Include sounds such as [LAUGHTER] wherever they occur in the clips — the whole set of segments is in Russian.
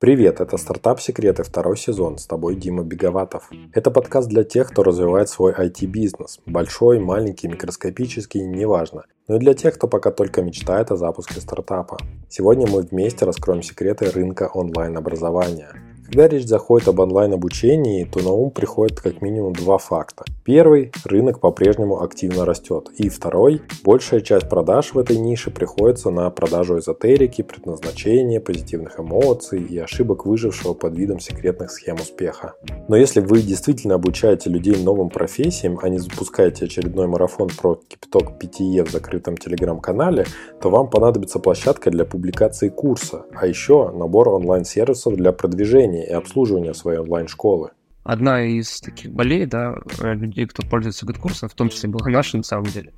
Привет, это «Стартап Секреты», второй сезон, с тобой Дима Беговатов. Это подкаст для тех, кто развивает свой IT-бизнес. Большой, маленький, микроскопический, неважно. Но и для тех, кто пока только мечтает о запуске стартапа. Сегодня мы вместе раскроем секреты рынка онлайн-образования. Когда речь заходит об онлайн-обучении, то на ум приходит как минимум два факта. Первый – рынок по-прежнему активно растет. И второй – большая часть продаж в этой нише приходится на продажу эзотерики, предназначения, позитивных эмоций и ошибок выжившего под видом секретных схем успеха. Но если вы действительно обучаете людей новым профессиям, а не запускаете очередной марафон про кипяток 5Е в закрытом телеграм-канале, то вам понадобится площадка для публикации курса, а еще набор онлайн-сервисов для продвижения и обслуживания своей онлайн-школы. Одна из таких болей, да, людей, кто пользуется GetCourse ом, в том числе была наша на самом деле,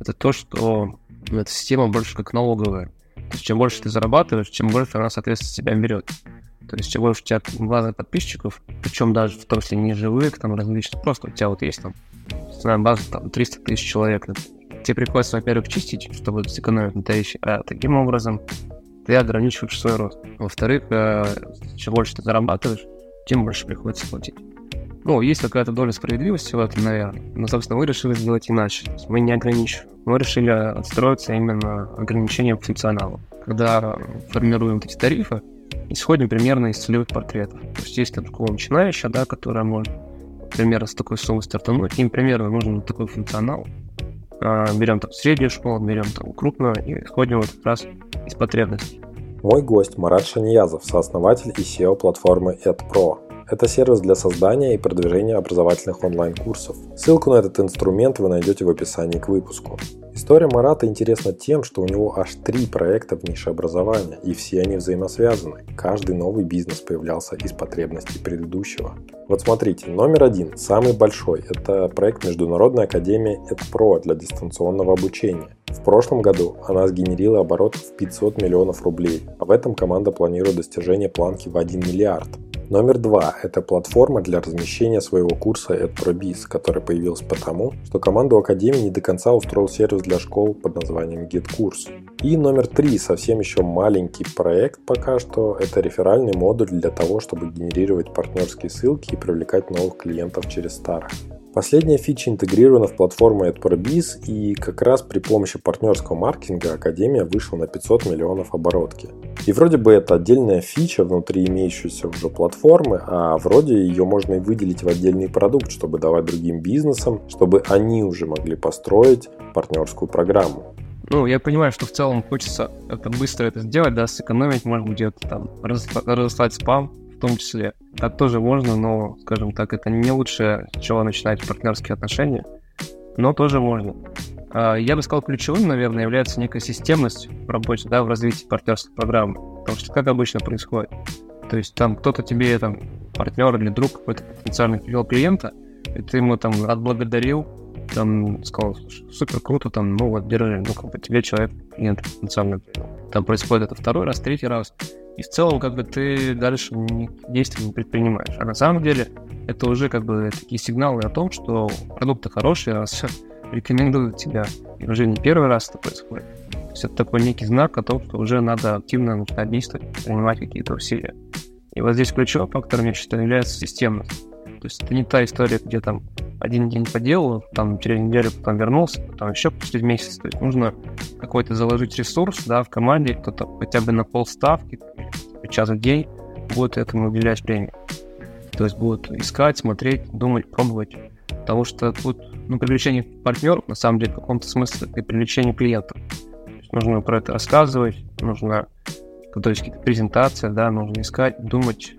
это то, что эта система больше как налоговая. То есть чем больше ты зарабатываешь, чем больше она, соответственно, себя берет. То есть чем больше у тебя база подписчиков, причем даже в том числе не живых, там различных, просто у тебя вот есть там база там 300 тысяч человек. Тебе приходится, во-первых, чистить, чтобы сэкономить на тарифе, а таким образом ты ограничиваешь свой рост. Во-вторых, э, чем больше ты зарабатываешь, тем больше приходится платить. Ну, есть какая-то доля справедливости в этом, наверное. Но, собственно, мы решили сделать иначе. Мы не ограничиваем. Мы решили отстроиться именно ограничением функционала. Когда формируем эти тарифы, исходим примерно из целевых портретов. То есть есть там школа да, которая может примерно с такой суммы стартануть, им примерно нужен такой функционал. А, берем там среднюю школу, берем там крупную и исходим вот как раз из потребностей. Мой гость Марат Шаниязов, сооснователь и SEO платформы EdPro. Это сервис для создания и продвижения образовательных онлайн-курсов. Ссылку на этот инструмент вы найдете в описании к выпуску. История Марата интересна тем, что у него аж три проекта в нише образования, и все они взаимосвязаны. Каждый новый бизнес появлялся из потребностей предыдущего. Вот смотрите, номер один, самый большой, это проект Международной академии EdPro для дистанционного обучения. В прошлом году она сгенерила оборот в 500 миллионов рублей, а в этом команда планирует достижение планки в 1 миллиард. Номер два – это платформа для размещения своего курса EdProBiz, который появился потому, что команду Академии не до конца устроил сервис для школ под названием GetCourse. И номер три – совсем еще маленький проект пока что – это реферальный модуль для того, чтобы генерировать партнерские ссылки и привлекать новых клиентов через старых. Последняя фича интегрирована в платформу AdProBiz и как раз при помощи партнерского маркетинга Академия вышла на 500 миллионов оборотки. И вроде бы это отдельная фича внутри имеющейся уже платформы, а вроде ее можно и выделить в отдельный продукт, чтобы давать другим бизнесам, чтобы они уже могли построить партнерскую программу. Ну, я понимаю, что в целом хочется это быстро это сделать, да, сэкономить, может быть, где-то там разослать спам, том числе. Так тоже можно, но, скажем так, это не лучшее, с чего начинать партнерские отношения, но тоже можно. А, я бы сказал, ключевым, наверное, является некая системность в работе, да, в развитии партнерской программы. Потому что как обычно происходит? То есть там кто-то тебе, там, партнер или друг какой-то потенциальный привел клиента, и ты ему там отблагодарил, там сказал, супер круто, там, ну вот, держи, ну, как бы тебе человек, клиент потенциально Там происходит это второй раз, третий раз и в целом как бы ты дальше действий не предпринимаешь. А на самом деле это уже как бы такие сигналы о том, что продукты хорошие, раз рекомендуют тебя. И уже не первый раз это происходит. То есть это такой некий знак о том, что уже надо активно начинать действовать, принимать какие-то усилия. И вот здесь ключевым фактором, я считаю, является системность. То есть это не та история, где там один день поделал, там через неделю потом вернулся, потом еще через месяц. То есть нужно какой-то заложить ресурс, да, в команде, кто-то хотя бы на полставки, час в день будет этому уделять время. То есть будут искать, смотреть, думать, пробовать. Потому что тут, ну, привлечение партнеров, на самом деле, в каком-то смысле, это привлечение клиентов. нужно про это рассказывать, нужно готовить какие-то презентации, да, нужно искать, думать.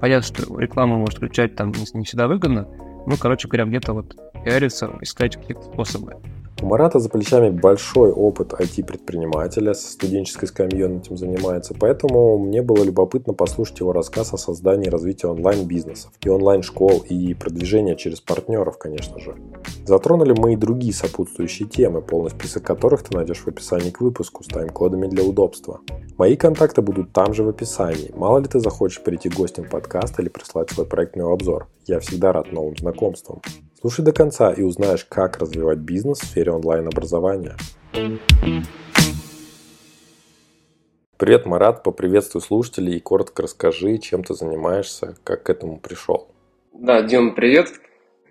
Понятно, что рекламу может включать там не, не всегда выгодно, ну, короче говоря, где-то вот пиариться, искать какие-то способы. У Марата за плечами большой опыт IT-предпринимателя, со студенческой скамьей он этим занимается, поэтому мне было любопытно послушать его рассказ о создании и развитии онлайн-бизнесов, и онлайн-школ, и продвижения через партнеров, конечно же. Затронули мы и другие сопутствующие темы, полный список которых ты найдешь в описании к выпуску с тайм-кодами для удобства. Мои контакты будут там же в описании. Мало ли ты захочешь прийти гостем подкаста или прислать свой проектный обзор. Я всегда рад новым знакомствам. Слушай до конца и узнаешь, как развивать бизнес в сфере онлайн-образования. Привет, Марат, поприветствуй слушателей и коротко расскажи, чем ты занимаешься, как к этому пришел. Да, Дима, привет.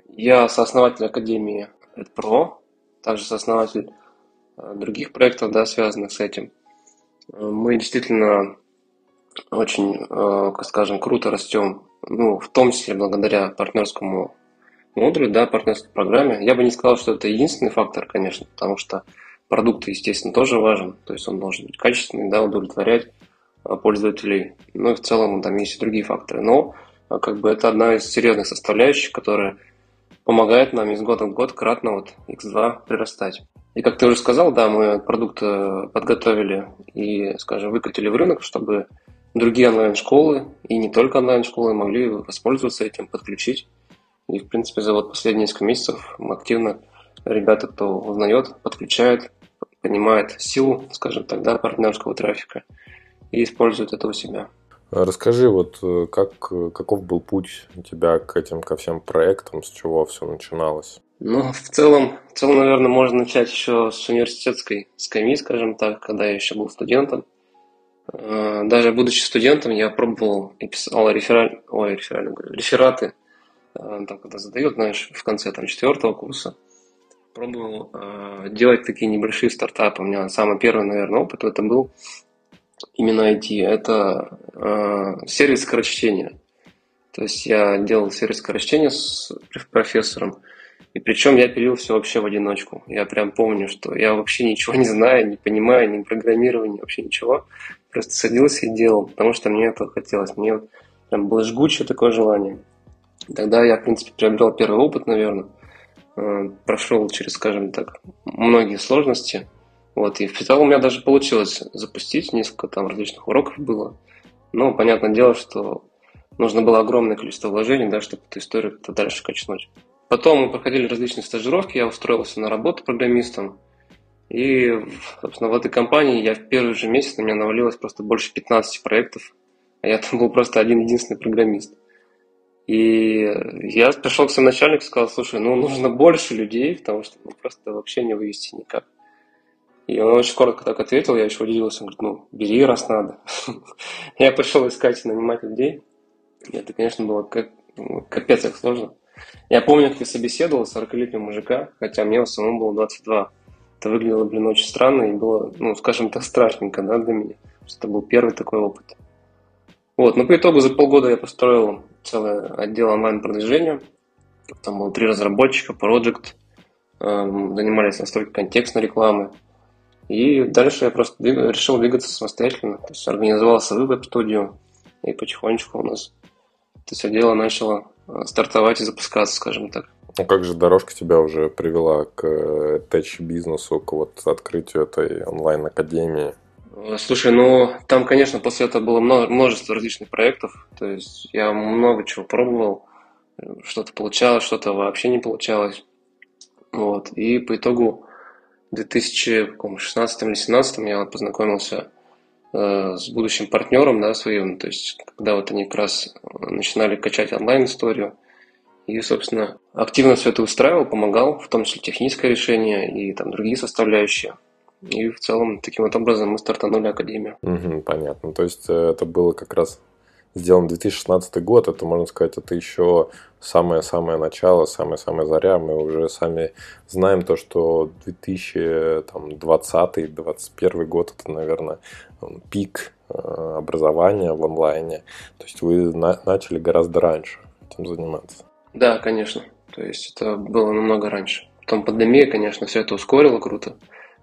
Я сооснователь Академии EdPro, также сооснователь э, других проектов, да, связанных с этим. Э, мы действительно очень, э, скажем, круто растем, ну, в том числе благодаря партнерскому модулю, да, партнерской программе. Я бы не сказал, что это единственный фактор, конечно, потому что продукт, естественно, тоже важен. То есть он должен быть качественный, да, удовлетворять а, пользователей. Ну и в целом там есть и другие факторы. Но а, как бы это одна из серьезных составляющих, которая помогает нам из года в год кратно вот X2 прирастать. И как ты уже сказал, да, мы продукт э, подготовили и, скажем, выкатили в рынок, чтобы другие онлайн-школы и не только онлайн-школы могли воспользоваться этим, подключить. И, в принципе, за вот последние несколько месяцев активно ребята, кто узнает, подключает, понимает силу, скажем так, да, партнерского трафика и использует это у себя. Расскажи, вот э, как, каков был путь у тебя к этим, ко всем проектам, с чего все начиналось? Ну, в целом, в целом, наверное, можно начать еще с университетской скамьи, скажем так, когда я еще был студентом. Э, даже будучи студентом, я пробовал и писал рефераль... Ой, рефераль, рефераты, там, когда задают, знаешь, в конце там, четвертого курса пробовал э, делать такие небольшие стартапы. У меня самый первый, наверное, опыт это был именно IT. Это э, сервис скорочтения. То есть я делал сервис скорочтения с профессором, и причем я пилил все вообще в одиночку. Я прям помню, что я вообще ничего не знаю, не понимаю, ни программирования, вообще ничего. Просто садился и делал, потому что мне это хотелось. Мне прям было жгучее такое желание. Тогда я, в принципе, приобрел первый опыт, наверное. Э, прошел через, скажем так, многие сложности. Вот, и в целом у меня даже получилось запустить, несколько там различных уроков было. Но, понятное дело, что нужно было огромное количество вложений, да, чтобы эту историю дальше качнуть. Потом мы проходили различные стажировки, я устроился на работу программистом. И, собственно, в этой компании я в первый же месяц на меня навалилось просто больше 15 проектов, а я там был просто один единственный программист. И я пришел к своему начальнику и сказал, слушай, ну нужно больше людей, потому что ну, просто вообще не вывести никак. И он очень коротко так ответил, я еще удивился, он говорит, ну, бери, раз надо. [LAUGHS] я пошел искать и нанимать людей. И это, конечно, было как, ну, капец как сложно. Я помню, как я собеседовал 40-летнего мужика, хотя мне в основном было 22. Это выглядело, блин, очень странно и было, ну, скажем так, страшненько, да, для меня. Это был первый такой опыт. Вот, но по итогу за полгода я построил целый отдел онлайн-продвижения. Там было три разработчика, проект, эм, занимались настройкой контекстной рекламы. И дальше я просто решил двигаться самостоятельно. То есть организовал свою веб-студию, и потихонечку у нас это все дело начало э, стартовать и запускаться, скажем так. Ну как же дорожка тебя уже привела к э, тэч-бизнесу, к вот открытию этой онлайн-академии? Э, слушай, ну там, конечно, после этого было множество различных проектов. То есть я много чего пробовал. Что-то получалось, что-то вообще не получалось. Вот. И по итогу в 2016 или 2017 я познакомился э, с будущим партнером да, своим. То есть, когда вот они как раз начинали качать онлайн-историю. И, собственно, активно все это устраивал, помогал, в том числе техническое решение и там другие составляющие. И в целом таким вот образом мы стартанули Академию. Угу, понятно. То есть э, это было как раз сделан 2016 год, это, можно сказать, это еще самое-самое начало, самая-самая заря. Мы уже сами знаем то, что 2020-2021 год – это, наверное, пик э, образования в онлайне. То есть вы на- начали гораздо раньше этим заниматься. Да, конечно. То есть это было намного раньше. Потом пандемия, конечно, все это ускорило круто.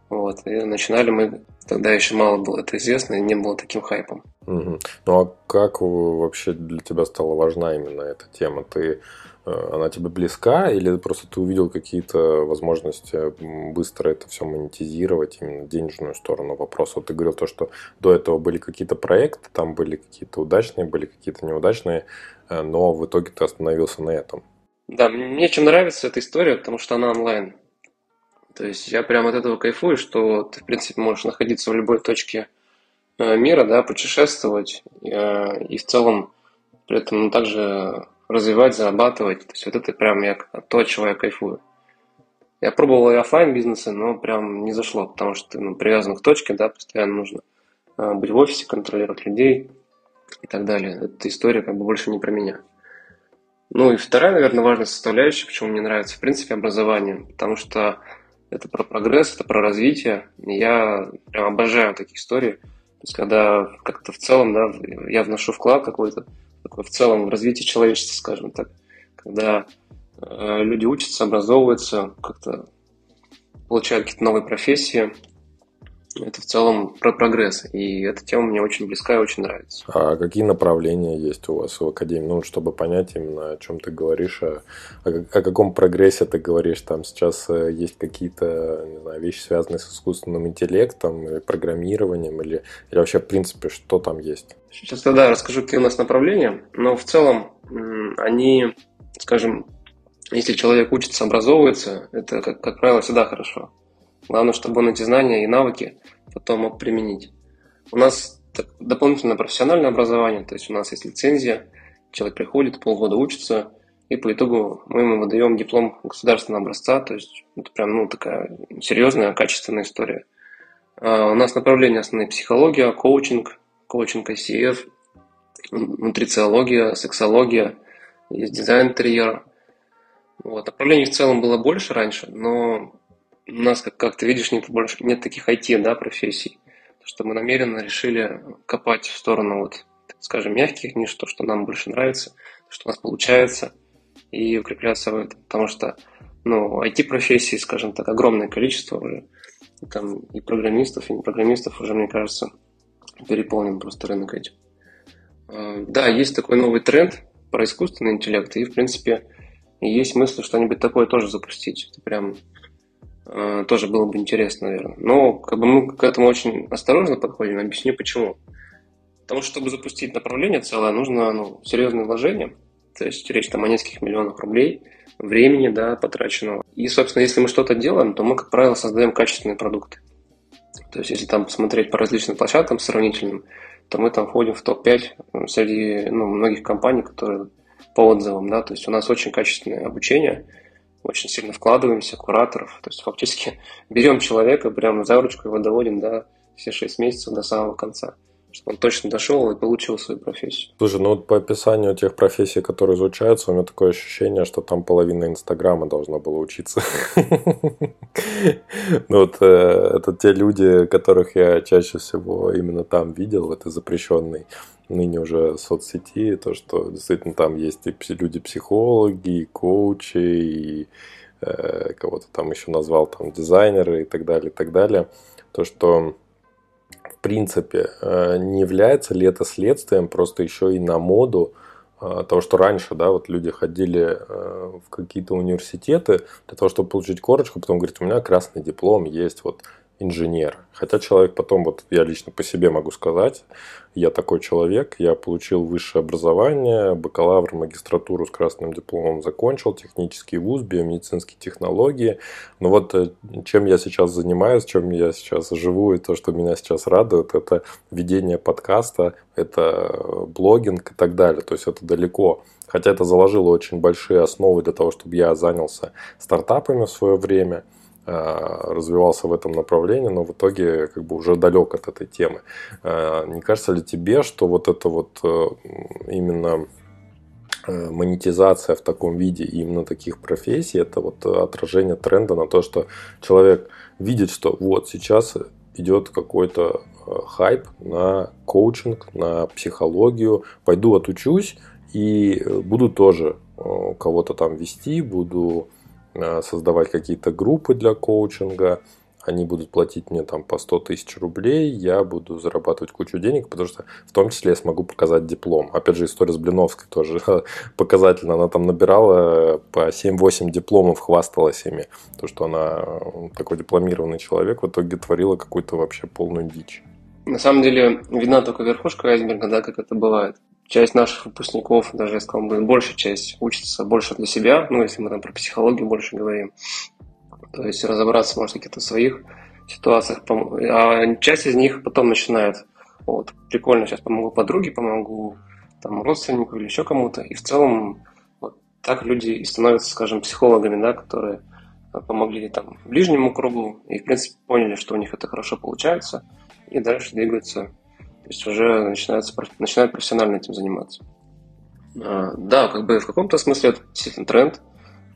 Вот. И начинали мы, тогда еще мало было это известно, и не было таким хайпом. Угу. Ну а как вообще для тебя стала важна именно эта тема? Ты э, она тебе близка, или просто ты увидел какие-то возможности быстро это все монетизировать, именно денежную сторону вопроса? Вот ты говорил то, что до этого были какие-то проекты, там были какие-то удачные, были какие-то неудачные, э, но в итоге ты остановился на этом. Да, мне чем нравится эта история, потому что она онлайн. То есть я прям от этого кайфую, что ты, в принципе, можешь находиться в любой точке э, мира, да, путешествовать э, и в целом при этом также развивать, зарабатывать. То есть вот это прям я, то, от чего я кайфую. Я пробовал и офлайн бизнесы, но прям не зашло, потому что ты ну, привязан к точке, да, постоянно нужно быть в офисе, контролировать людей и так далее. Эта история как бы больше не про меня. Ну и вторая, наверное, важная составляющая, почему мне нравится, в принципе, образование, потому что это про прогресс, это про развитие. Я прям обожаю такие истории. То есть, когда как-то в целом, да, я вношу вклад какой-то, такой в целом в развитие человечества, скажем так. Когда э, люди учатся, образовываются, как-то получают какие-то новые профессии, это в целом про прогресс. И эта тема мне очень близка и очень нравится. А какие направления есть у вас в Академии? Ну, чтобы понять именно, о чем ты говоришь, о, о, каком прогрессе ты говоришь. Там сейчас э, есть какие-то, не знаю, вещи, связанные с искусственным интеллектом, или программированием, или, или вообще, в принципе, что там есть? Сейчас тогда расскажу, какие у нас направления. Но в целом они, скажем, если человек учится, образовывается, это, как, как правило, всегда хорошо. Главное, чтобы он эти знания и навыки потом мог применить. У нас дополнительное профессиональное образование, то есть у нас есть лицензия, человек приходит, полгода учится, и по итогу мы ему выдаем диплом государственного образца, то есть это прям ну, такая серьезная, качественная история. А у нас направления основные психология, коучинг, коучинг ICF, нутрициология, сексология, есть дизайн интерьера. Вот. Направлений в целом было больше раньше, но у нас, как, как ты видишь, нет, больше, нет таких IT да, профессий. Что мы намеренно решили копать в сторону, вот, скажем, мягких ниш, то, что нам больше нравится, что у нас получается, и укрепляться в этом. Потому что ну, IT-профессий, скажем так, огромное количество уже. И, там и программистов, и не программистов уже, мне кажется, переполнен просто рынок этим. А, да, есть такой новый тренд про искусственный интеллект, и, в принципе, есть мысль что-нибудь такое тоже запустить. Это прям тоже было бы интересно, наверное. Но как бы мы к этому очень осторожно подходим. Объясню почему. Потому что, чтобы запустить направление целое, нужно ну, серьезное вложение. То есть речь там о нескольких миллионах рублей, времени, да, потраченного. И, собственно, если мы что-то делаем, то мы, как правило, создаем качественные продукты. То есть, если там посмотреть по различным площадкам сравнительным, то мы там входим в топ-5 среди ну, многих компаний, которые по отзывам, да, то есть у нас очень качественное обучение – очень сильно вкладываемся, кураторов. То есть фактически [LAUGHS] берем человека прямо за ручку, его доводим до все шесть месяцев до самого конца чтобы он точно дошел и получил свою профессию. Слушай, ну вот по описанию тех профессий, которые изучаются, у меня такое ощущение, что там половина Инстаграма должна была учиться. [LAUGHS] Ну вот э, это те люди, которых я чаще всего именно там видел, в этой запрещенной ныне уже соцсети, то, что действительно там есть и люди-психологи, и коучи, и э, кого-то там еще назвал там дизайнеры и так далее, и так далее. То, что в принципе э, не является ли это следствием просто еще и на моду э, того, что раньше, да, вот люди ходили э, в какие-то университеты для того, чтобы получить корочку, потом говорит, у меня красный диплом есть, вот инженер. Хотя человек потом, вот я лично по себе могу сказать, я такой человек, я получил высшее образование, бакалавр, магистратуру с красным дипломом закончил, технический вуз, биомедицинские технологии. Но вот э, чем я сейчас занимаюсь, чем я сейчас живу и то, что меня сейчас радует, это ведение подкаста, это блогинг и так далее. То есть это далеко. Хотя это заложило очень большие основы для того, чтобы я занялся стартапами в свое время – Э, развивался в этом направлении, но в итоге как бы уже далек от этой темы. Э, не кажется ли тебе, что вот это вот э, именно монетизация в таком виде именно таких профессий, это вот отражение тренда на то, что человек видит, что вот сейчас идет какой-то хайп на коучинг, на психологию, пойду отучусь и буду тоже кого-то там вести, буду Э, создавать какие-то группы для коучинга, они будут платить мне там по 100 тысяч рублей, я буду зарабатывать кучу денег, потому что в том числе я смогу показать диплом. Опять же, история с Блиновской тоже [LAUGHS] показательна. Она там набирала по 7-8 дипломов, хвасталась ими. То, что она такой дипломированный человек, в итоге творила какую-то вообще полную дичь. На самом деле, видна только верхушка айсберга, да, как это бывает часть наших выпускников, даже я сказал бы, большая часть учится больше для себя, ну, если мы там про психологию больше говорим, то есть разобраться, может, в каких-то своих ситуациях, а часть из них потом начинает, вот, прикольно, сейчас помогу подруге, помогу там родственнику или еще кому-то, и в целом вот так люди и становятся, скажем, психологами, да, которые помогли там ближнему кругу и, в принципе, поняли, что у них это хорошо получается, и дальше двигаются То есть уже начинается, начинают профессионально этим заниматься. А, да, как бы в каком-то смысле это действительно тренд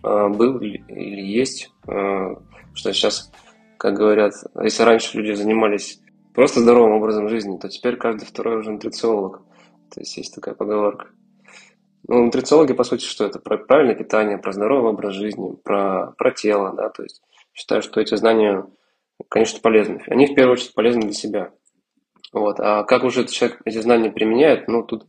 а, был или есть, а, что сейчас, как говорят, если раньше люди занимались просто здоровым образом жизни, то теперь каждый второй уже нутрициолог. То есть есть такая поговорка. Ну, нутрициологи, по сути, что это? Про правильное питание, про здоровый образ жизни, про, про тело, да, то есть считаю, что эти знания, конечно, полезны. Они в первую очередь полезны для себя. Вот. А как уже этот человек эти знания применяет, ну, тут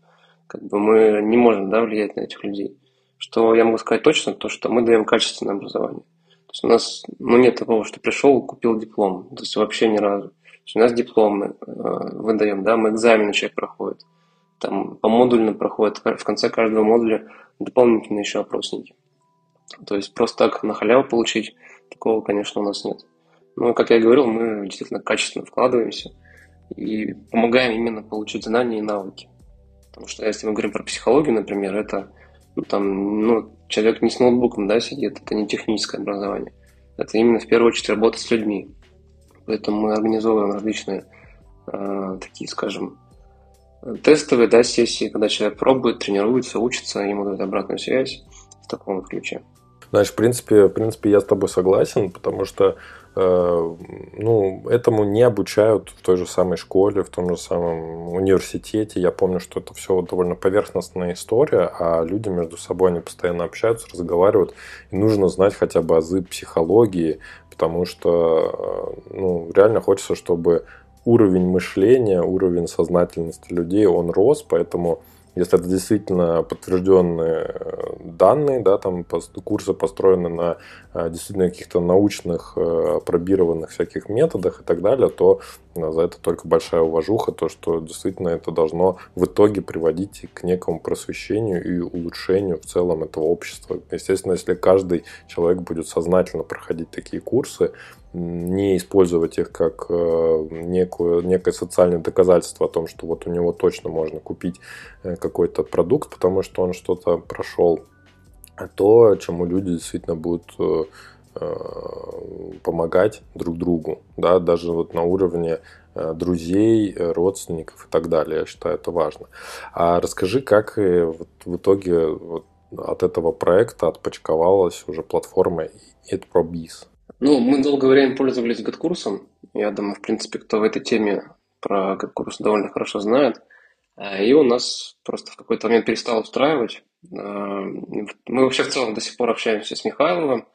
как бы мы не можем да, влиять на этих людей. Что я могу сказать точно, то, что мы даем качественное образование. То есть у нас ну, нет такого, что пришел, купил диплом. То есть вообще ни разу. У нас дипломы э, выдаем, да, мы экзамены человек проходит. Там по модульно проходит, в конце каждого модуля дополнительные еще опросники. То есть просто так на халяву получить, такого, конечно, у нас нет. Но, как я и говорил, мы действительно качественно вкладываемся – и помогаем именно получить знания и навыки. Потому что если мы говорим про психологию, например, это ну, там, ну, человек не с ноутбуком да, сидит, это не техническое образование. Это именно в первую очередь работа с людьми. Поэтому мы организовываем различные э, такие, скажем, тестовые да, сессии, когда человек пробует, тренируется, учится, ему дают обратную связь в таком ключе. Знаешь, в принципе, в принципе, я с тобой согласен, потому что ну, этому не обучают в той же самой школе, в том же самом университете. Я помню, что это все довольно поверхностная история, а люди между собой они постоянно общаются, разговаривают. И нужно знать хотя бы азы психологии, потому что э, ну, реально хочется, чтобы уровень мышления, уровень сознательности людей, он рос, поэтому если это действительно подтвержденные э, данные, да, там курсы построены на э, действительно каких-то научных, э, пробированных всяких методах и так далее, то за это только большая уважуха, то, что действительно это должно в итоге приводить к некому просвещению и улучшению в целом этого общества. Естественно, если каждый человек будет сознательно проходить такие курсы, не использовать их как э, некую, некое социальное доказательство о том, что вот у него точно можно купить э, какой-то продукт, потому что он что-то прошел, а то, чему люди действительно будут э, помогать друг другу, да, даже вот на уровне друзей, родственников и так далее. Я считаю, это важно. А расскажи, как в итоге от этого проекта отпочковалась уже платформа EdProBiz? Ну, мы долгое время пользовались GetCourse. Я думаю, в принципе, кто в этой теме про GetCourse довольно хорошо знает. А, и у нас просто в какой-то момент перестал устраивать. А, мы вообще в целом до сих пор общаемся с Михайловым.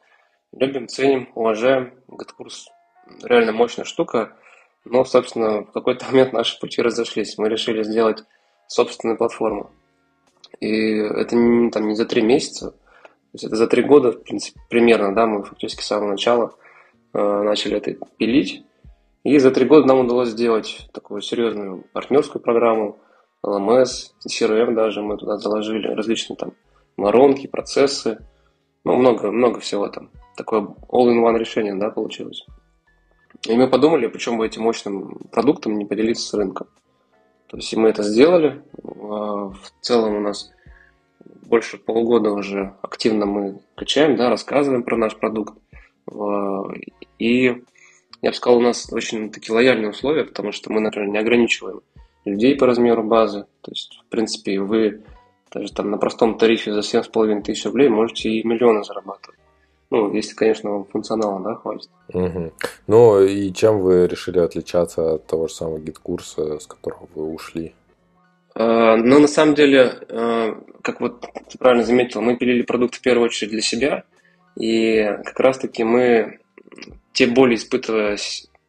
Любим, ценим, уважаем. GetCourse реально мощная штука. Но, собственно, в какой-то [LAUGHS] момент наши пути разошлись. Мы решили сделать собственную платформу. И это там, не за три месяца, то есть это за три года, в принципе, примерно, да, мы фактически с самого начала э, начали это пилить. И за три года нам удалось сделать такую серьезную партнерскую программу, LMS, CRM даже мы туда заложили, различные там воронки, процессы, ну, много, много всего там. Такое all-in-one решение, да, получилось. И мы подумали, почему бы этим мощным продуктом не поделиться с рынком. То есть и мы это сделали. А, в целом у нас больше полугода уже активно мы качаем, да, рассказываем про наш продукт. И я бы сказал, у нас очень такие лояльные условия, потому что мы, например, не ограничиваем людей по размеру базы. То есть, в принципе, вы даже там на простом тарифе за 7,5 тысяч рублей можете и миллионы зарабатывать. Ну, если, конечно, функционала, да, хватит. Угу. Ну, и чем вы решили отличаться от того же самого GetCourse а, с которого вы ушли? Э, но на самом деле, э, как вот ты правильно заметил, мы пилили продукт в первую очередь для себя, и как раз-таки мы те боли, испытывая,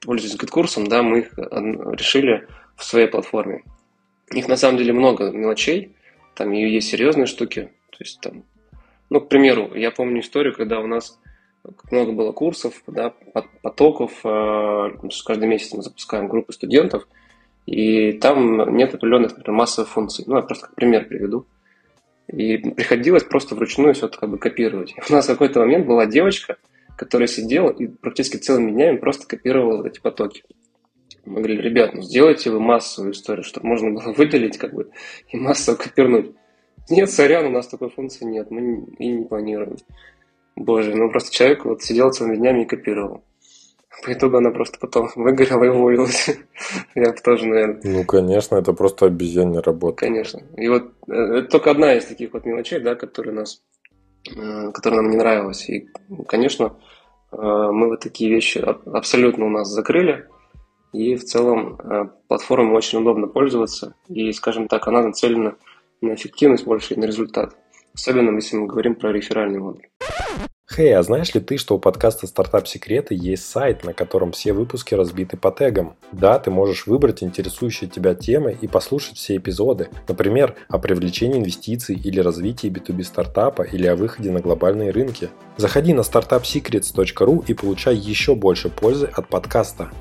пользуясь GetCourse ом, да, мы их решили в своей платформе. Их на самом деле много мелочей, там и есть серьезные штуки, то есть там, ну, к примеру, я помню историю, когда у нас много было курсов, да, потоков, э, каждый месяц мы запускаем группы студентов – и там нет определенных, например, массовых функций. Ну, я просто как пример приведу. И приходилось просто вручную все это как бы копировать. [LAUGHS] У нас в какой-то момент была девочка, которая сидела и практически целыми днями просто копировала эти потоки. Мы говорили, ребят, ну сделайте вы массовую историю, чтобы можно было [LAUGHS] выделить как бы и массово копирнуть. Нет, сорян, у нас такой функции нет, мы и не планируем. Боже, ну просто человек вот сидел целыми днями и копировал. По итогу она просто потом выгорела и уволилась. [LAUGHS] Я тоже, наверное. Ну, конечно, это просто обезьянная работа. Конечно. И вот э, это только одна из таких вот мелочей, да, которые нас, э, которые нам не нравилась. И, конечно, э, мы вот такие вещи абсолютно у нас закрыли. И в целом платформой очень удобно пользоваться. И, скажем так, она нацелена на эффективность больше и на результат. Особенно если мы говорим про реферальный модуль. Хей, hey, а знаешь ли ты, что у подкаста «Стартап Секреты» есть сайт, на котором все выпуски разбиты по тегам? Да, ты можешь выбрать интересующие тебя темы и послушать все эпизоды. Например, о привлечении инвестиций или развитии B2B стартапа или о выходе на глобальные рынки. Заходи на startupsecrets.ru и получай еще больше пользы от подкаста.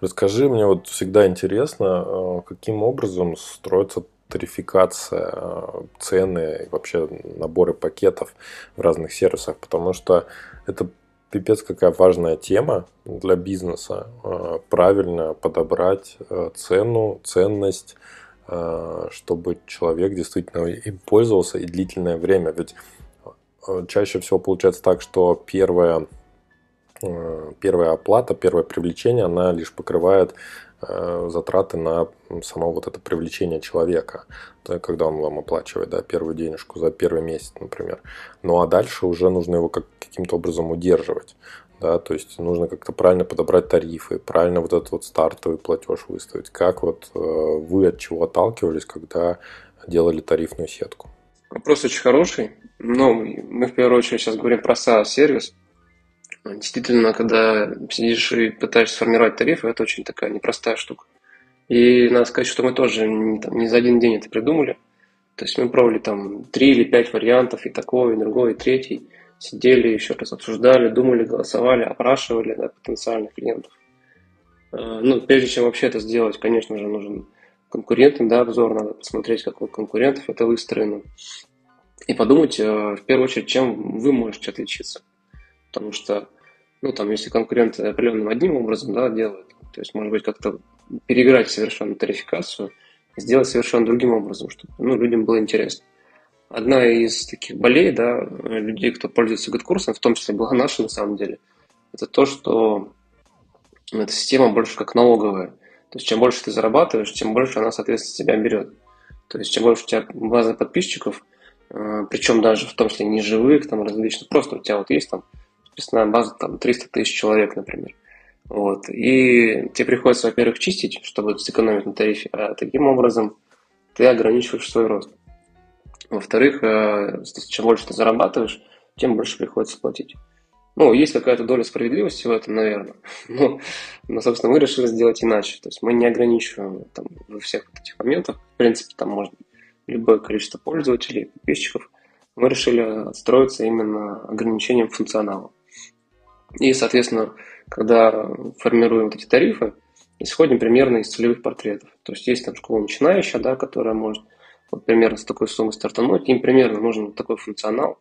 Расскажи, мне вот всегда интересно, э, каким образом строится тарификация, э, цены, вообще наборы пакетов в разных сервисах, потому что это пипец какая важная тема для бизнеса. Э, правильно подобрать э, цену, ценность, чтобы человек действительно им пользовался и длительное время. Ведь чаще всего получается так, что первая, первая оплата, первое привлечение, она лишь покрывает затраты на само вот это привлечение человека, да, когда он вам оплачивает да, первую денежку за первый месяц, например. Ну а дальше уже нужно его как, каким-то образом удерживать. Да, то есть нужно как-то правильно подобрать тарифы, правильно вот этот вот стартовый платеж выставить. Как вот э, вы от чего отталкивались, когда делали тарифную сетку? Вопрос очень хороший. Но мы в первую очередь сейчас говорим про SaaS-сервис. Действительно, когда сидишь и пытаешься сформировать тарифы, это очень такая непростая штука. И надо сказать, что мы тоже не, там, не за один день это придумали. То есть мы пробовали там три или пять вариантов, и такой, и другой, и третий. Сидели, еще раз обсуждали, думали, голосовали, опрашивали да, потенциальных клиентов. А, ну, прежде чем вообще это сделать, конечно же, нужен конкурентный да, обзор, надо посмотреть, как у конкурентов это выстроено. И подумать, э, в первую очередь, чем вы можете отличиться потому что, ну, там, если конкуренты определенным одним образом, да, делают, то есть, может быть, как-то переиграть совершенно тарификацию, сделать совершенно другим образом, чтобы, ну, людям было интересно. Одна из таких болей, да, людей, кто пользуется GetCourse ом, в том числе была наша, на самом деле, это то, что эта система больше как налоговая. То есть, чем больше ты зарабатываешь, тем больше она, соответственно, тебя берет. То есть, чем больше у тебя база подписчиков, э, причем даже в том числе не живых, там различных, просто у тебя вот есть там подписная база там 300 тысяч человек, например. Вот. И тебе приходится, во-первых, чистить, чтобы сэкономить на тарифе, а таким образом ты ограничиваешь свой рост. Во-вторых, э, чем больше ты зарабатываешь, тем больше приходится платить. Ну, есть какая-то доля справедливости в этом, наверное. [LAUGHS] Но, но, собственно, мы решили сделать иначе. То есть мы не ограничиваем там, во всех вот этих моментах. В принципе, там можно любое количество пользователей, подписчиков. Мы решили отстроиться именно ограничением функционала. И, соответственно, когда формируем вот эти тарифы, исходим примерно из целевых портретов. То есть есть там школа начинающая, да, которая может вот примерно с такой суммы стартануть, им примерно нужен такой функционал.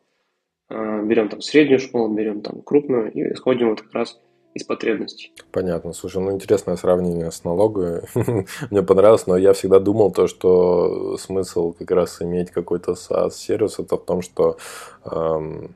А, берем там среднюю школу, берем там крупную и исходим вот как раз из потребностей. Понятно. Слушай, ну интересное сравнение с налогом. [LAUGHS] Мне понравилось, но я всегда думал то, что смысл как раз иметь какой-то SaaS-сервис, это в том, что эм,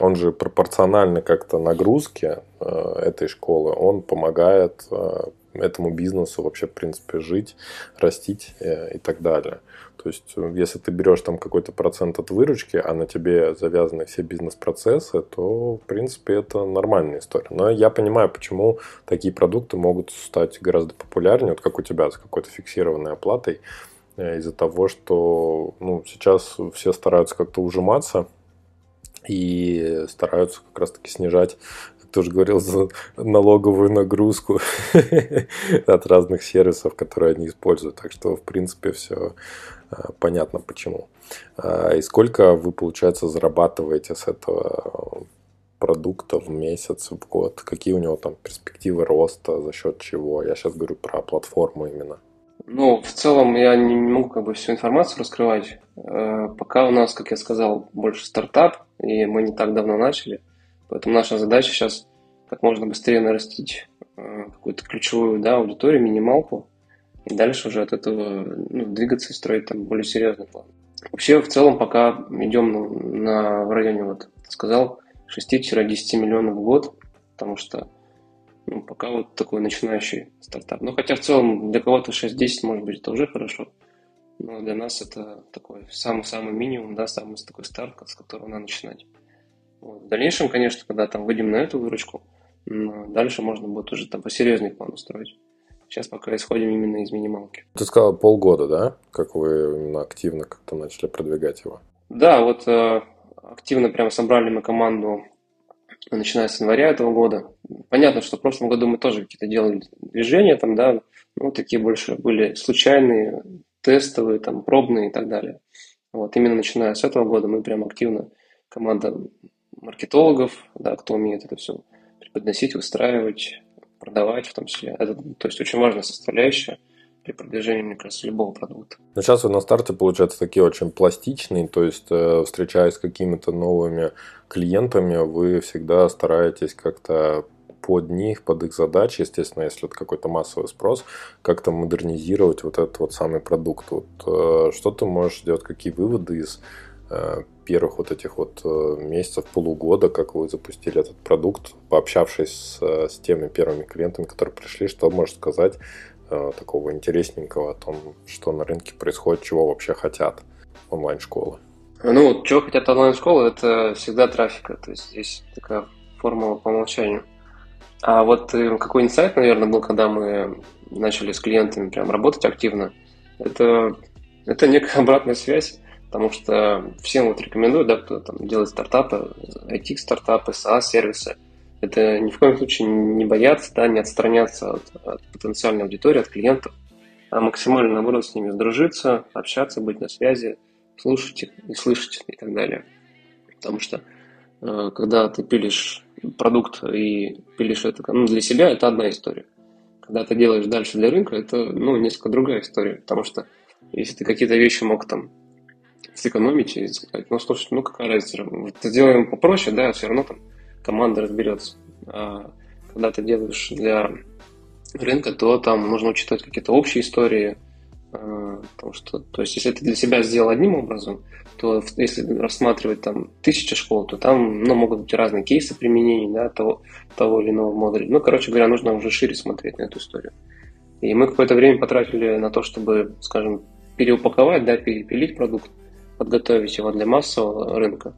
он же пропорционально как-то нагрузке э, этой школы, он помогает э, этому бизнесу вообще, в принципе, жить, растить э, и так далее. То есть, если ты берешь там какой-то процент от выручки, а на тебе завязаны все бизнес-процессы, то, в принципе, это нормальная история. Но я понимаю, почему такие продукты могут стать гораздо популярнее, вот как у тебя с какой-то фиксированной оплатой, из-за того, что ну, сейчас все стараются как-то ужиматься и стараются как раз-таки снижать тоже говорил, за налоговую нагрузку [LAUGHS] от разных сервисов, которые они используют. Так что, в принципе, все а, понятно почему. А, и сколько вы, получается, зарабатываете с этого продукта в месяц, в год? Какие у него там перспективы роста, за счет чего? Я сейчас говорю про платформу именно. Ну, в целом я не могу как бы всю информацию раскрывать. Э, пока у нас, как я сказал, больше стартап, и мы не так давно начали. Поэтому наша задача сейчас как можно быстрее нарастить э, какую-то ключевую да, аудиторию, минималку, и дальше уже от этого ну, двигаться и строить там более серьезный план. Вообще, в целом, пока идем на, на в районе, вот, сказал, 6-10 миллионов в год, потому что Ну, пока вот такой начинающий стартап. Ну, хотя в целом для кого-то 6-10, может быть, это уже хорошо. Но для нас это такой самый-самый минимум, да, самый такой старт, с которого надо начинать. Вот. В дальнейшем, конечно, когда там выйдем на эту выручку, дальше можно будет уже там посерьезнее план устроить. Сейчас пока исходим именно из минималки. Ты сказал полгода, да? Как вы именно активно как-то начали продвигать его? Да, вот э, активно прям собрали мы команду, начиная с января этого года. Понятно, что в прошлом году мы тоже какие-то делали движения там, да, ну, такие больше были случайные, тестовые, там, пробные и так далее. Вот именно начиная с этого года мы прям активно, команда маркетологов, да, кто умеет это все преподносить, устраивать, продавать в том числе. Это, то есть очень важная составляющая при продвижении, мне кажется, любого продукта. Но сейчас вы на старте, получается, такие очень пластичные, то есть э, встречаясь с какими-то новыми клиентами, вы всегда стараетесь как-то под них, под их задачи, естественно, если это какой-то массовый спрос, как-то модернизировать вот этот вот самый продукт. Вот, э, что ты можешь сделать, какие выводы из э, первых вот этих вот э, месяцев, полугода, как вы запустили этот продукт, пообщавшись с, с теми первыми клиентами, которые пришли, что можешь сказать такого интересненького о том, что на рынке происходит, чего вообще хотят онлайн-школы? Ну, чего хотят онлайн-школы, это всегда трафика, то есть здесь такая формула по умолчанию. А вот э, какой инсайт, наверное, был, когда мы начали с клиентами прям работать активно, это, это некая [LAUGHS] обратная связь, потому что всем вот рекомендую, да, кто там делает стартапы, IT-стартапы, SaaS-сервисы, это ни в коем случае не бояться, да, не отстраняться от, от потенциальной аудитории, от клиентов, а максимально, наоборот, с ними сдружиться, общаться, быть на связи, слушать их и слышать и так далее. Потому что когда ты пилишь продукт и пилишь это ну, для себя, это одна история. Когда ты делаешь дальше для рынка, это ну, несколько другая история. Потому что если ты какие-то вещи мог там сэкономить и сказать, ну слушай, ну какая разница, сделаем попроще, да, все равно там команда разберется. А когда ты делаешь для рынка, то там нужно учитывать какие-то общие истории, потому что, то есть, если ты для себя сделал одним образом, то если рассматривать там тысячи школ, то там ну, могут быть разные кейсы применений да, того, того или иного модуля. Ну, короче говоря, нужно уже шире смотреть на эту историю. И мы какое-то время потратили на то, чтобы, скажем, переупаковать, да, перепилить продукт, подготовить его для массового рынка.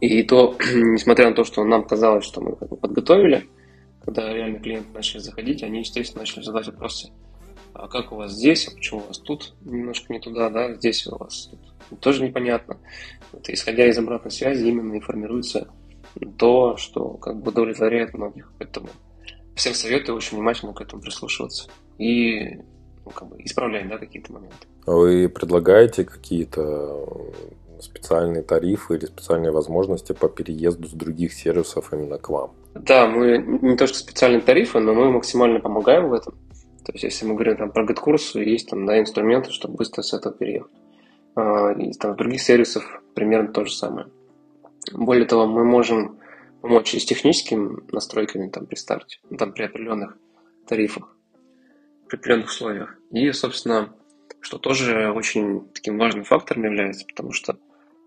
И то, [CLEARS THROAT] несмотря на то, что нам казалось, что мы как бы подготовили, когда реально клиенты начали заходить, они, естественно, начали задавать вопросы – а как у вас здесь, а почему у вас тут немножко не туда, да, здесь у вас тут тоже непонятно. Вот, исходя из обратной связи именно и формируется то, что как бы удовлетворяет многих. Поэтому всем советую очень внимательно к этому прислушиваться и ну, как бы исправлять да, какие-то моменты. Вы предлагаете какие-то специальные тарифы или специальные возможности по переезду с других сервисов именно к вам? Да, мы не то что специальные тарифы, но мы максимально помогаем в этом. То есть, если мы говорим там, про GetCourse, есть там да, инструменты, чтобы быстро с этого переехать. А, и там, других сервисов примерно то же самое. Более того, мы можем помочь и с техническими настройками там, при старте, ну, там, при определенных тарифах, при определенных условиях. И, собственно, что тоже очень таким важным фактором является, потому что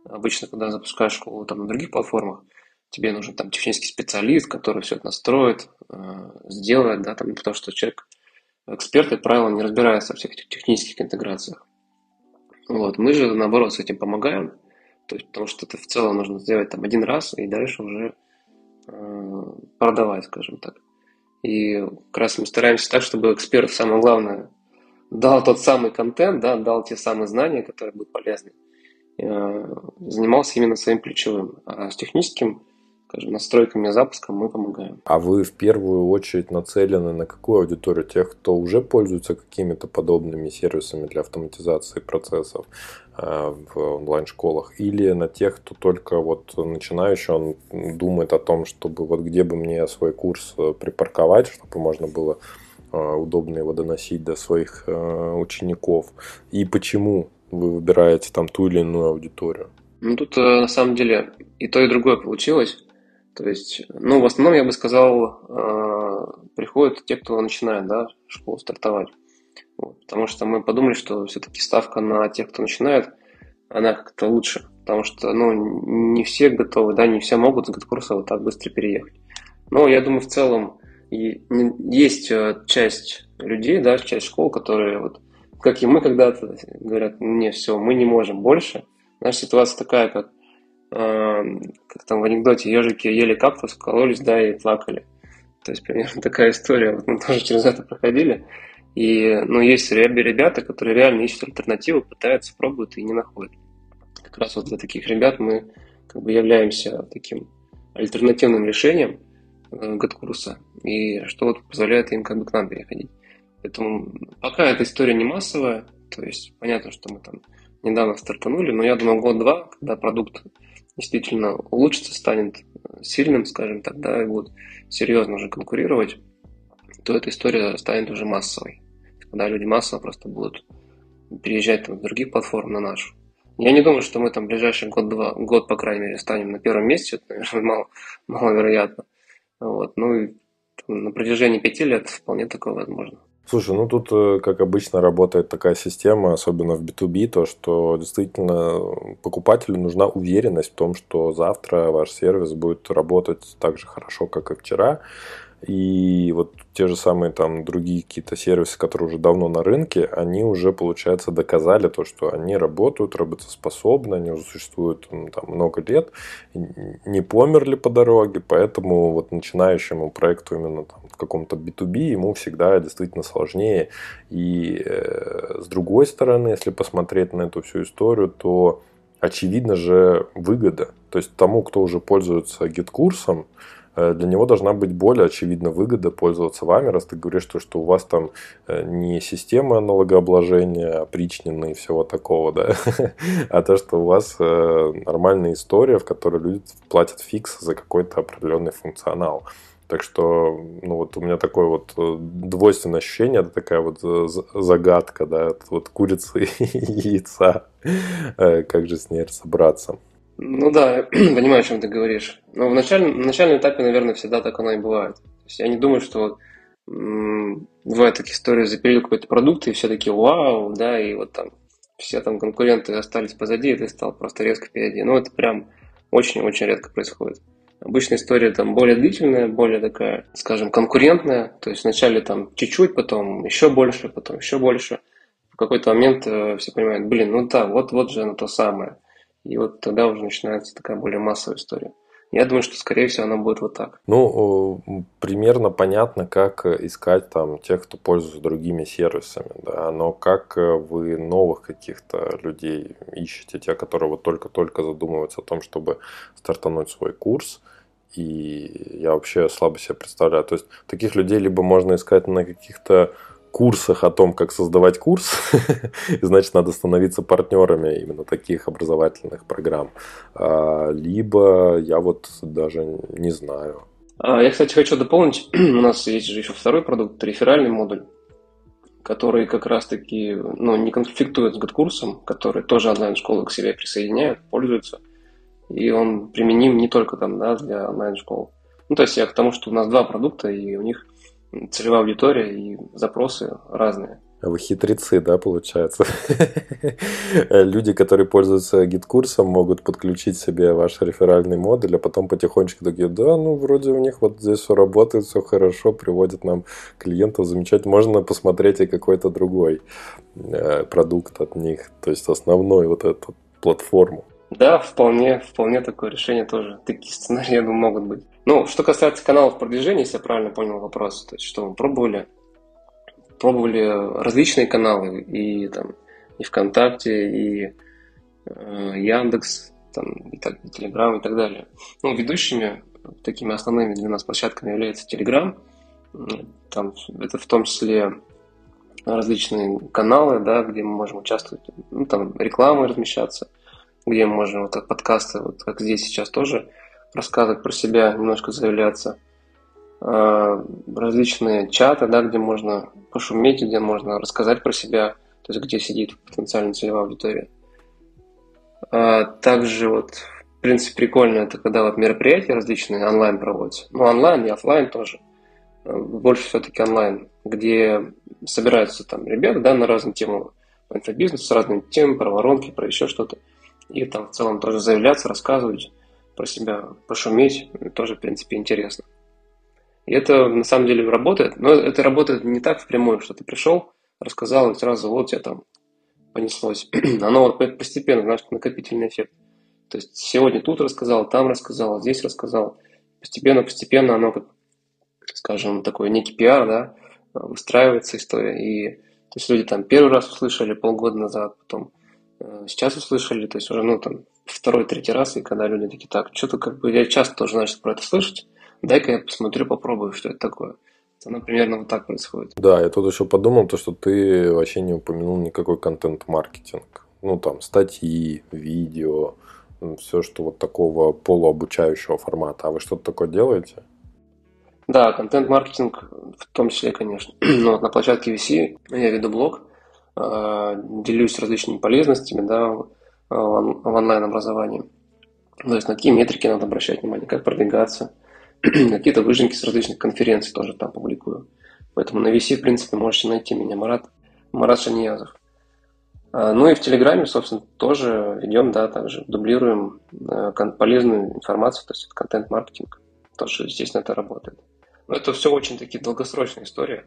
обычно, когда запускаешь школу там, на других платформах, тебе нужен там технический специалист, который все это настроит, а, сделает, да, там, потому что человек Эксперты, правило, не разбираются во всех этих технических интеграциях. Вот. Мы же, наоборот, с этим помогаем, то есть, потому что это в целом нужно сделать там один раз и дальше уже э, продавать, скажем так. И как раз мы стараемся так, чтобы эксперт, самое главное, дал тот самый контент, да, дал те самые знания, которые будут полезны, э, занимался именно своим ключевым. А с техническим скажем, настройками запуска мы помогаем. А вы в первую очередь нацелены на какую аудиторию? Тех, кто уже пользуется какими-то подобными сервисами для автоматизации процессов э, в онлайн-школах? Или на тех, кто только вот начинающий, он думает о том, чтобы вот где бы мне свой курс э, припарковать, чтобы можно было э, удобно его доносить до своих учеников? И почему вы выбираете там ту или иную аудиторию? Ну, тут на самом деле и то, и другое получилось. То есть, ну, в основном, я бы сказал, э, приходят те, кто начинает, да, школу стартовать. Вот, потому что мы подумали, что все-таки ставка на тех, кто начинает, она как-то лучше. Потому что, ну, не все готовы, да, не все могут с GetCourse а вот так быстро переехать. Но я думаю, в целом, И есть э, часть людей, да, часть школ, которые вот, как и мы когда-то, говорят, не, все, мы не можем больше. Наша ситуация такая, как, как там в анекдоте, ежики ели кактус, кололись, да, и плакали. То есть примерно [LAUGHS] такая история. Вот мы тоже через это проходили. И, ну, есть ребята, которые реально ищут альтернативу, пытаются, пробуют и не находят. Как раз вот для таких ребят мы как бы являемся таким альтернативным решением э, год-курса, и что вот позволяет им как бы к нам переходить. Поэтому пока эта история не массовая, то есть понятно, что мы там недавно стартанули, но я думаю, год-два, когда продукт действительно улучшится, станет сильным, скажем так, да, и будет серьезно уже конкурировать, то эта история станет уже массовой. Когда люди массово просто будут переезжать там, с других платформ на нашу. Я не думаю, что мы там в ближайший год-два, год, по крайней мере, станем на первом месте, это, наверное, мало, маловероятно. Вот. Ну и там, на протяжении пяти лет вполне такое возможно. Слушай, ну тут, э, как обычно, работает такая система, особенно в B2B, то, что действительно покупателю нужна уверенность в том, что завтра ваш сервис будет работать так же хорошо, как и вчера. И вот те же самые там другие какие-то сервисы, которые уже давно на рынке, они уже, получается, доказали то, что они работают, работоспособны, они уже существуют там много лет, не померли по дороге, поэтому вот начинающему проекту именно там в каком-то B2B ему всегда действительно сложнее. И э, с другой стороны, если посмотреть на эту всю историю, то очевидно же выгода. То есть тому, кто уже пользуется GetCourse ом, для него должна быть более очевидна выгода пользоваться вами, раз ты говоришь, что, что у вас там э, не система налогообложения, опричнины и всего такого, да, [LAUGHS] а то, что у вас э, нормальная история, в которой люди платят фикс за какой-то определенный функционал. Так что, ну вот у меня такое вот двойственное ощущение, это такая вот загадка, да, вот курица [LAUGHS] и яйца, как же с ней разобраться. Ну да, [CLEARS THROAT] понимаю, о чем ты говоришь. Но в начальном, на начальном этапе, наверное, всегда так оно и бывает. То есть я не думаю, что м- бывают такие истории, запилили какой-то продукт, и все таки вау, да, и вот там все там конкуренты остались позади, и ты стал просто резко впереди. Ну, это прям очень-очень редко происходит. Обычно история там более длительная, более такая, скажем, конкурентная. То есть вначале там чуть-чуть, потом еще больше, потом еще больше. В какой-то момент э, все понимают, блин, ну да, вот, вот же оно то самое. И вот тогда уже начинается такая более массовая история. Я думаю, что, скорее всего, она будет вот так. Ну, примерно понятно, как искать там тех, кто пользуется другими сервисами, да, но как э, вы новых каких-то людей ищете, те, которые вот только-только задумываются о том, чтобы стартануть свой курс, и я вообще слабо себе представляю. То есть таких людей либо можно искать на каких-то курсах о том, как создавать курс, [LAUGHS] значит, надо становиться партнерами именно таких образовательных программ. А, либо я вот даже не знаю. А, я, кстати, хочу дополнить. [CLEARS THROAT] У нас есть же еще второй продукт, реферальный модуль, который как раз-таки ну, не конфликтует с год-курсом, который тоже онлайн-школы к себе присоединяют, пользуются. И он применим не только там, да, для онлайн-школ. Ну, то есть я к тому, что у нас два продукта, и у них целевая аудитория и запросы разные. А вы хитрецы, да, получается? [LAUGHS] Люди, которые пользуются гид-курсом, могут подключить себе ваш реферальный модуль, а потом потихонечку такие, да, ну, вроде у них вот здесь все работает, все хорошо, приводит нам клиентов, замечательно. Можно посмотреть и какой-то другой э, продукт от них, то есть основной вот эту платформу. Да, вполне, вполне такое решение тоже. Такие сценарии, я думаю, могут быть. Ну, что касается каналов продвижения, если я правильно понял вопрос, то есть что мы пробовали? Пробовали различные каналы, и там и ВКонтакте, и э, Яндекс, там, и, так, и Телеграм, и так далее. Ну, ведущими, такими основными для нас площадками является Телеграм. Там, это в том числе различные каналы, да, где мы можем участвовать, ну, там рекламы размещаться, где мы можем вот подкасты, вот как здесь сейчас тоже рассказывать про себя, немножко заявляться. А, различные чаты, да, где можно пошуметь, где можно рассказать про себя, то есть где сидит потенциальная целевая аудитория. А, также вот, в принципе, прикольно, это когда вот мероприятия различные онлайн проводятся. Ну, онлайн и офлайн тоже. А, больше все-таки онлайн, где собираются там ребята, да, на разные темы инфобизнес, с разными темами, про воронки, про еще что-то. И там в целом тоже заявляться, рассказывать про себя пошуметь, тоже, в принципе, интересно. И это на самом деле работает, но это работает не так впрямую, что ты пришел, рассказал, и сразу вот тебя там понеслось. [CLEARS THROAT] Оно вот постепенно, знаешь, накопительный эффект. То есть сегодня тут рассказал, там рассказал, здесь рассказал. Постепенно-постепенно оно, как, скажем, такой некий пиар, да, выстраивается история. И то есть люди там первый раз услышали полгода назад, потом э, сейчас услышали, то есть уже, ну, там, второй, третий раз, и когда люди такие, так, что-то как бы я часто тоже начал про это слышать, дай-ка я посмотрю, попробую, что это такое. Оно примерно вот так происходит. Да, я тут еще подумал, то, что ты вообще не упомянул никакой контент-маркетинг. Ну, там, статьи, видео, все, что вот такого полуобучающего формата. А вы что-то такое делаете? Да, контент-маркетинг в том числе, конечно. [CLEARS THROAT] Но вот на площадке VC я веду блог, а, делюсь различными полезностями да, в онлайн-образовании. То есть на какие метрики надо обращать внимание, как продвигаться [CLEARS THROAT] – Какие-то выжимки с различных конференций тоже там публикую. Поэтому на VC, в принципе, можете найти меня, Марат, Марат Шаниязов. А, ну и в Телеграме, собственно, тоже ведем, да, также дублируем э, полезную информацию, то есть контент-маркетинг. Тоже, естественно, это работает. Но это все очень такие долгосрочные истории.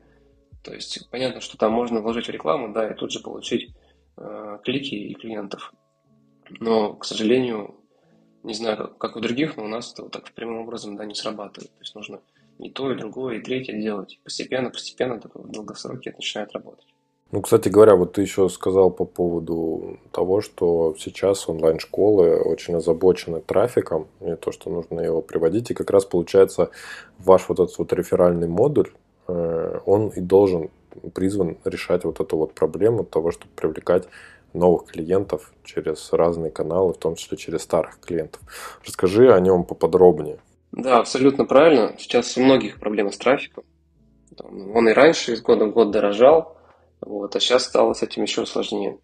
То есть понятно, что там можно вложить в рекламу, да, и тут же получить э, клики и клиентов. Но, к сожалению, не знаю, как, у других, но у нас это вот так прямым образом да, не срабатывает. То есть нужно и то, и другое, и третье делать. Постепенно, постепенно, такой в долгосроке это начинает работать. Ну, кстати говоря, вот ты еще сказал по поводу того, что сейчас онлайн-школы очень озабочены трафиком, и то, что нужно его приводить. И как раз получается ваш вот этот вот реферальный модуль, э, он и должен призван решать вот эту вот проблему того, чтобы привлекать новых клиентов через разные каналы, в том числе через старых клиентов. Расскажи о нем поподробнее. Да, абсолютно правильно. Сейчас у многих проблемы с трафиком. Он и раньше из года в год дорожал, вот, а сейчас стало с этим еще сложнее.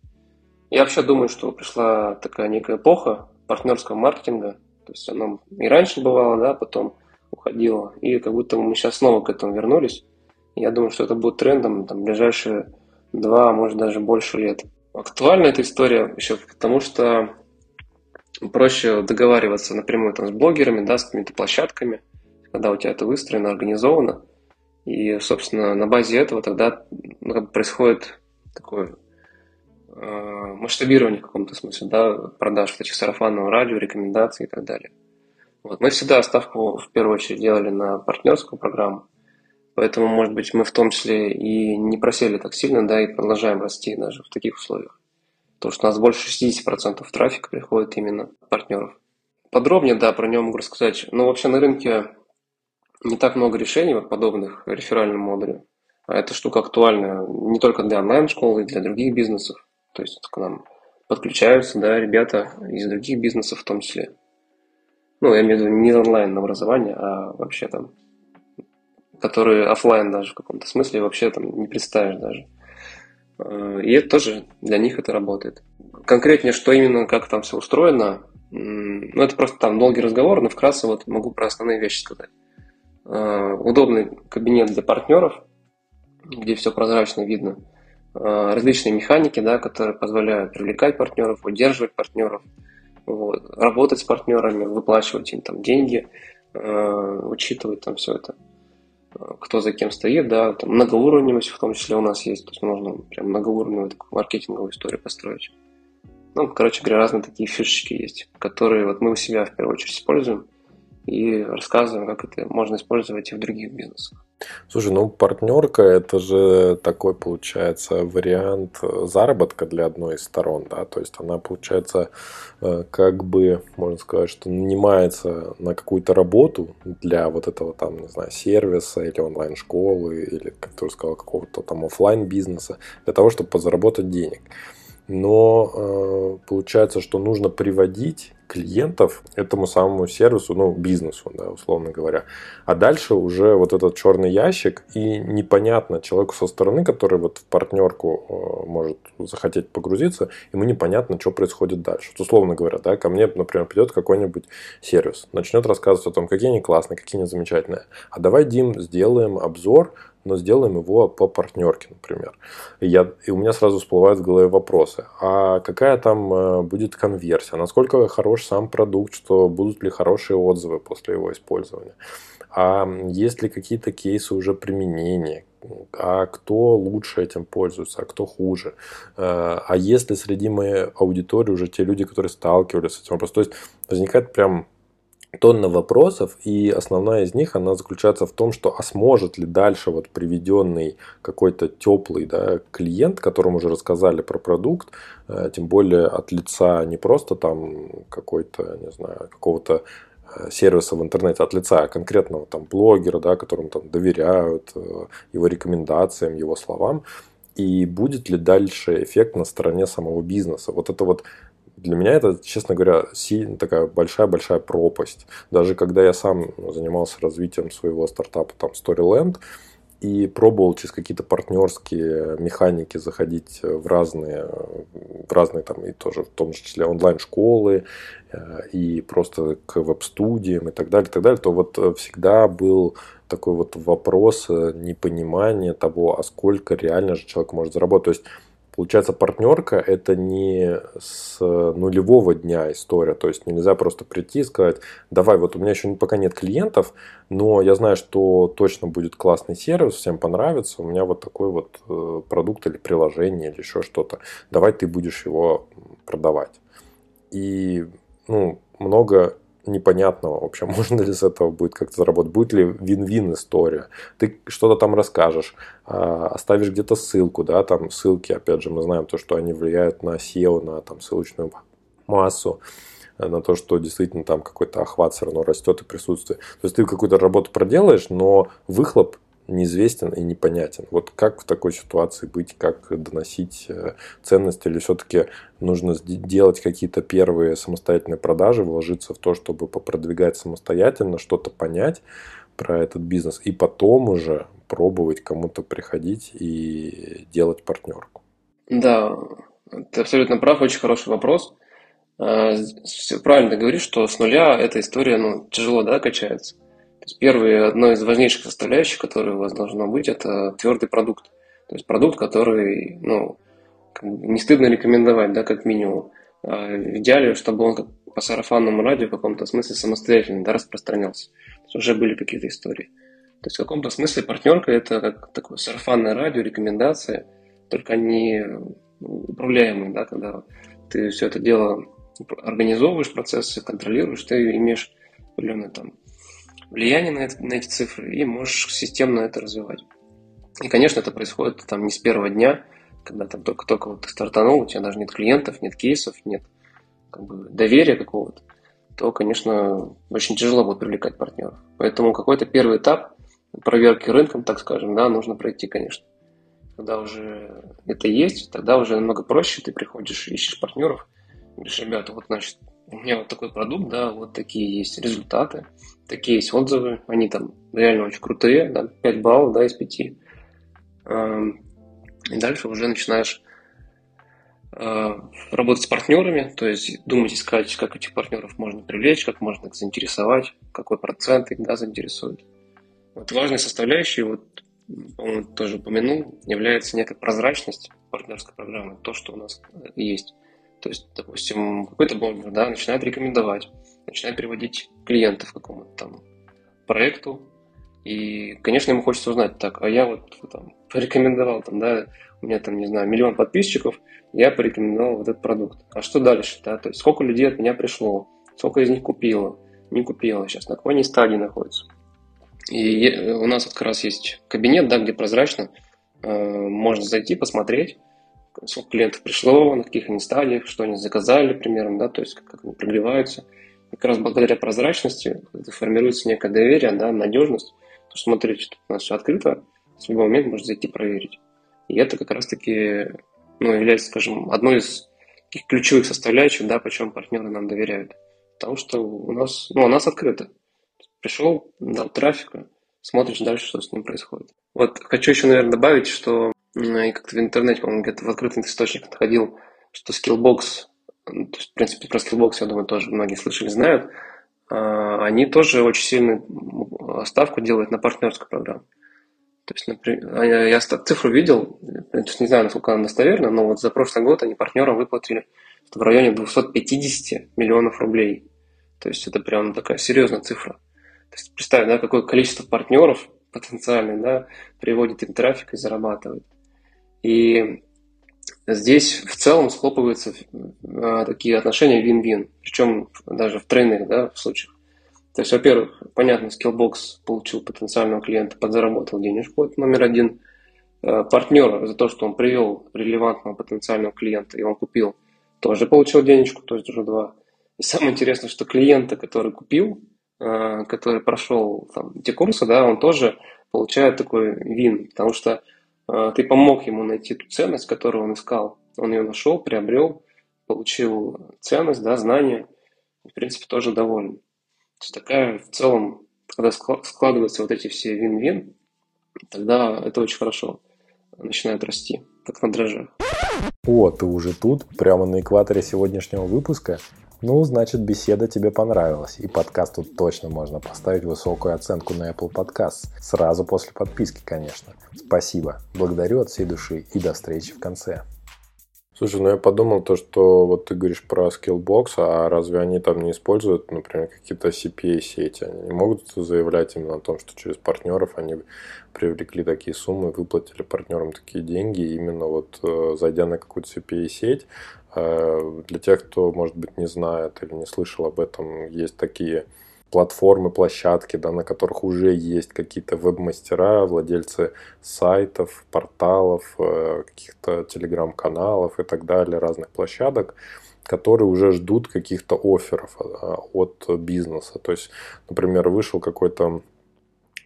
Я вообще думаю, что пришла такая некая эпоха партнерского маркетинга. То есть оно и раньше бывало, да, потом уходило. И как будто мы сейчас снова к этому вернулись. Я думаю, что это будет трендом там, ближайшие два, может даже больше лет. Актуальна эта история еще потому, что проще договариваться напрямую там, с блогерами, да, с какими-то площадками, когда у тебя это выстроено, организовано. И, собственно, на базе этого тогда ну, происходит такое э, масштабирование в каком-то смысле, да, продаж вот этих сарафанного радио, рекомендаций и так далее. Вот. Мы всегда ставку в первую очередь делали на партнерскую программу, Поэтому, может быть, мы в том числе и не просели так сильно, да, и продолжаем расти даже в таких условиях. Потому что у нас больше 60% трафика приходит именно от партнеров. Подробнее, да, про него могу рассказать. Но вообще на рынке не так много решений вот подобных реферальным модулю. А эта штука актуальна не только для онлайн-школы, и для других бизнесов. То есть к нам подключаются, да, ребята из других бизнесов в том числе. Ну, я имею в виду не онлайн образование, а вообще там которые офлайн даже в каком-то смысле вообще там не представишь даже. Э, и это тоже для них это работает. Конкретнее, что именно, как там все устроено, ну, это просто там долгий разговор, но вкратце вот могу про основные вещи сказать. Э, удобный кабинет для партнеров, где все прозрачно видно. Э, различные механики, да, которые позволяют привлекать партнеров, удерживать партнеров, вот, работать с партнерами, выплачивать им там деньги, учитывать там все это кто за кем стоит, да, там многоуровневость в том числе у нас есть, то есть можно прям многоуровневую такую маркетинговую историю построить. Ну, короче говоря, разные такие фишечки есть, которые вот мы у себя в первую очередь используем и рассказываем, как это можно использовать и в других бизнесах. Слушай, ну партнерка это же такой получается вариант заработка для одной из сторон, да, то есть она получается э, как бы, можно сказать, что нанимается на какую-то работу для вот этого там, не знаю, сервиса или онлайн-школы или, как ты уже сказал, какого-то там офлайн бизнеса для того, чтобы подзаработать денег но э, получается, что нужно приводить клиентов этому самому сервису, ну, бизнесу, да, условно говоря. А дальше уже вот этот черный ящик, и непонятно человеку со стороны, который вот в партнерку э, может захотеть погрузиться, ему непонятно, что происходит дальше. Вот, условно говоря, да, ко мне, например, придет какой-нибудь сервис, начнет рассказывать о том, какие они классные, какие они замечательные. А давай, Дим, сделаем обзор но сделаем его по партнерке, например. И, я, и у меня сразу всплывают в голове вопросы. А какая там э, будет конверсия? Насколько хорош сам продукт, что будут ли хорошие отзывы после его использования. А есть ли какие-то кейсы уже применения, а кто лучше этим пользуется, а кто хуже. Э, а если среди моей аудитории уже те люди, которые сталкивались с этим вопросом, то есть возникает прям тонна вопросов, и основная из них, она заключается в том, что а сможет ли дальше вот приведенный какой-то теплый да, клиент, которому уже рассказали про продукт, э, тем более от лица не просто там какой-то, не знаю, какого-то Э, сервиса в интернете от лица конкретного там блогера, да, которому там доверяют э, его рекомендациям, его словам, и будет ли дальше эффект на стороне самого бизнеса. Вот это вот для меня это, честно говоря, такая большая-большая пропасть. Даже когда я сам занимался развитием своего стартапа, там, Storyland, и пробовал через какие-то партнерские механики заходить в разные, в разные там и тоже в том числе онлайн-школы э, и просто к веб-студиям и так далее, и так далее, то вот всегда был такой вот вопрос э, непонимания того, а сколько реально же человек может заработать. То есть Получается, партнерка – это не с нулевого дня история. То есть нельзя просто прийти и сказать, давай, вот у меня еще пока нет клиентов, но я знаю, что точно будет классный сервис, всем понравится, у меня вот такой вот э, продукт или приложение или еще что-то. Давай ты будешь его продавать. И ну, много непонятного вообще, [LAUGHS] можно ли с этого будет как-то заработать, будет ли вин-вин история. Ты что-то там расскажешь, а, оставишь где-то ссылку, да, там ссылки, опять же, мы знаем то, что они влияют на SEO, на там ссылочную массу на то, что действительно там какой-то охват все равно растет и присутствие. То есть ты какую-то работу проделаешь, но выхлоп неизвестен и непонятен. Вот как в такой ситуации быть, как доносить э, ценность, или все-таки нужно делать какие-то первые самостоятельные продажи, вложиться в то, чтобы попродвигать самостоятельно, что-то понять про этот бизнес, и потом уже пробовать кому-то приходить и делать партнерку. Да, ты абсолютно прав, очень хороший вопрос. Э, правильно говоришь, что с нуля эта история ну, тяжело да, качается. Есть первый, одно из важнейших составляющих, которое у вас должно быть, это твердый продукт. То есть продукт, который, ну, не стыдно рекомендовать, да, как минимум. А в идеале, чтобы он как по сарафанному радио в каком-то смысле самостоятельно да, распространялся. То есть уже были какие-то истории. То есть в каком-то смысле партнерка это как такое сарафанное радио, рекомендация, только они управляемые, да, когда ты все это дело организовываешь процессы, контролируешь, ты имеешь определенный там влияние на, это, на эти цифры и можешь системно это развивать. И, конечно, это происходит там не с первого дня, когда там только-только вот ты стартанул, у тебя даже нет клиентов, нет кейсов, нет как бы, доверия какого-то, то, конечно, очень тяжело будет привлекать партнеров. Поэтому какой-то первый этап проверки рынком, так скажем, да, нужно пройти, конечно. Когда уже это есть, тогда уже намного проще, ты приходишь, ищешь партнеров, говоришь, ребята, вот, значит, у меня вот такой продукт, да, вот такие есть результаты, такие есть отзывы, они там реально очень крутые, да, 5 баллов, да, из 5. Эм, и дальше уже начинаешь э, работать с партнерами, то есть думать, искать, как этих партнеров можно привлечь, как можно их заинтересовать, какой процент их да, заинтересует. Вот важной составляющей, вот, по-моему, тоже упомянул, является некая прозрачность партнерской программы, то, что у нас есть. То есть, допустим, какой-то блогер да, начинает рекомендовать, начинает приводить клиентов к какому-то там проекту, и, конечно, ему хочется узнать, так, а я вот там порекомендовал, там, да, у меня там, не знаю, миллион подписчиков, я порекомендовал вот этот продукт. А что дальше, да, то есть сколько людей от меня пришло, сколько из них купило, не купило, сейчас на какой они стадии находятся. И у нас вот как раз есть кабинет, да, где прозрачно э, можно зайти, посмотреть, сколько клиентов пришло, на каких они стадиях, что они заказали примерно, да, то есть как они прогреваются. Как раз благодаря прозрачности формируется некое доверие, да, надежность. То, что смотрите, тут у нас все открыто, в любой момент можно зайти проверить. И это как раз-таки ну, является, скажем, одной из таких ключевых составляющих, да, почему партнеры нам доверяют. Потому что у нас, ну, у нас открыто. Пришел, дал трафика, смотришь дальше, что с ним происходит. Вот хочу еще, наверное, добавить, что и как-то в интернете, по-моему, где-то в открытых источниках находил, что Skillbox, ну, то есть, в принципе, про Skillbox, я думаю, тоже многие слышали, знают, а, они тоже очень сильную ставку делают на партнерскую программу. То есть, например, я цифру видел, не знаю, насколько она достоверна, но вот за прошлый год они партнерам выплатили в районе 250 миллионов рублей. То есть это прям такая серьезная цифра. То есть представь, да, какое количество партнеров потенциальных, да, приводит им трафик и зарабатывает. И здесь в целом схлопываются а, такие отношения вин-вин, причем даже в тройных да, в случаях. То есть, во-первых, понятно, Skillbox получил потенциального клиента, подзаработал денежку, это номер один. Э, Партнер за то, что он привел релевантного потенциального клиента, и он купил, тоже получил денежку, то есть уже два. И самое интересное, что клиента, который купил, э, который прошел там, те курсы, да, он тоже получает такой вин, потому что э, ты помог ему найти ту ценность, которую он искал. Он ее нашел, приобрел, получил ценность, да, знания, в принципе, тоже доволен. То есть такая в целом, когда складываются вот эти все вин-вин, тогда это очень хорошо начинает расти, как на дрожжах. О, ты уже тут, прямо на экваторе сегодняшнего выпуска? Ну, значит, беседа тебе понравилась, и подкасту точно можно поставить высокую оценку на Apple Podcasts. Сразу после подписки, конечно. Спасибо, благодарю от всей души, и до встречи в конце. Слушай, ну я подумал то, что вот ты говоришь про Skillbox, а разве они там не используют, например, какие-то CPA-сети? Они не могут заявлять именно о том, что через партнеров они привлекли такие суммы, выплатили партнерам такие деньги, именно вот э, зайдя на какую-то CPA-сеть. Э, для тех, кто, может быть, не знает или не слышал об этом, есть такие платформы, площадки, да, на которых уже есть какие-то веб-мастера, владельцы сайтов, порталов, э, каких-то телеграм-каналов и так далее, разных площадок, которые уже ждут каких-то офферов э, от бизнеса. То есть, например, вышел какой-то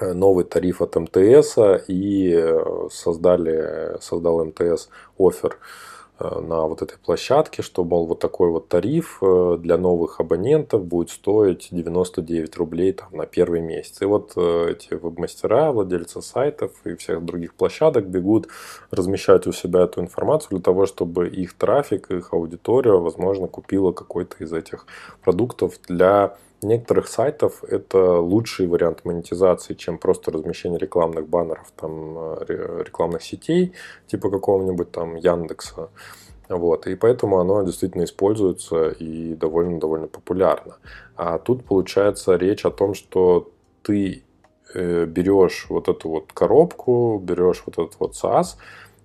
новый тариф от МТС и создали, создал МТС офер на вот этой площадке, что, мол, вот такой вот тариф э, для новых абонентов будет стоить 99 рублей там, на первый месяц. И вот э, эти веб-мастера, владельцы сайтов и всех других площадок бегут размещать у себя эту информацию для того, чтобы их трафик, их аудитория, возможно, купила какой-то из этих продуктов для некоторых сайтов это лучший вариант монетизации, чем просто размещение рекламных баннеров, там, э, рекламных сетей, типа какого-нибудь там Яндекса. Вот, и поэтому оно действительно используется и довольно-довольно популярно. А тут получается речь о том, что ты э, берешь вот эту вот коробку, берешь вот этот вот SaaS,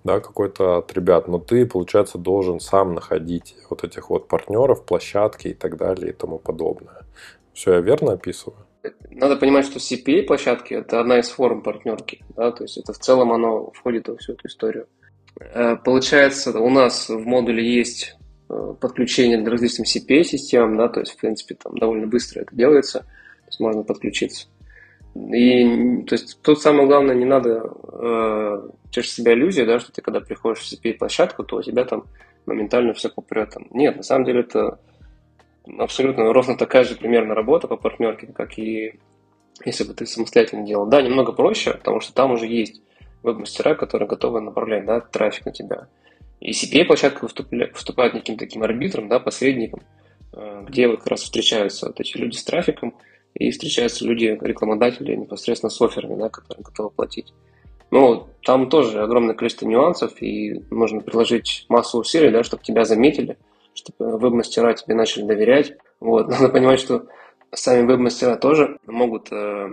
да, какой-то от ребят, но ты, получается, должен сам находить вот этих вот партнеров, площадки и так далее и тому подобное. Все я верно описываю? Надо понимать, что CPA-площадки – это одна из форм партнерки. Да? То есть это в целом оно входит во всю эту историю. Э, получается, у нас в модуле есть э, подключение к различным CPA-системам, да, то есть, в принципе, там довольно быстро это делается, то есть можно подключиться. И, то есть, тут самое главное, не надо э, чешешь себя иллюзия, да, что ты когда приходишь в CPA-площадку, то у тебя там моментально все попрет. Нет, на самом деле это абсолютно ровно такая же примерно работа по партнерке, как и если бы ты самостоятельно делал. Да, немного проще, потому что там уже есть веб-мастера, которые готовы направлять да, трафик на тебя. И CPA-площадка выступает неким таким арбитром, да, посредником, э, где вот как раз встречаются вот эти люди с трафиком и встречаются люди, рекламодатели непосредственно с офферами, да, которые готовы платить. Но там тоже огромное количество нюансов, и нужно приложить массу усилий, да, чтобы тебя заметили, чтобы веб-мастера тебе начали доверять. Вот. [LAUGHS] Надо понимать, что сами веб-мастера тоже могут э,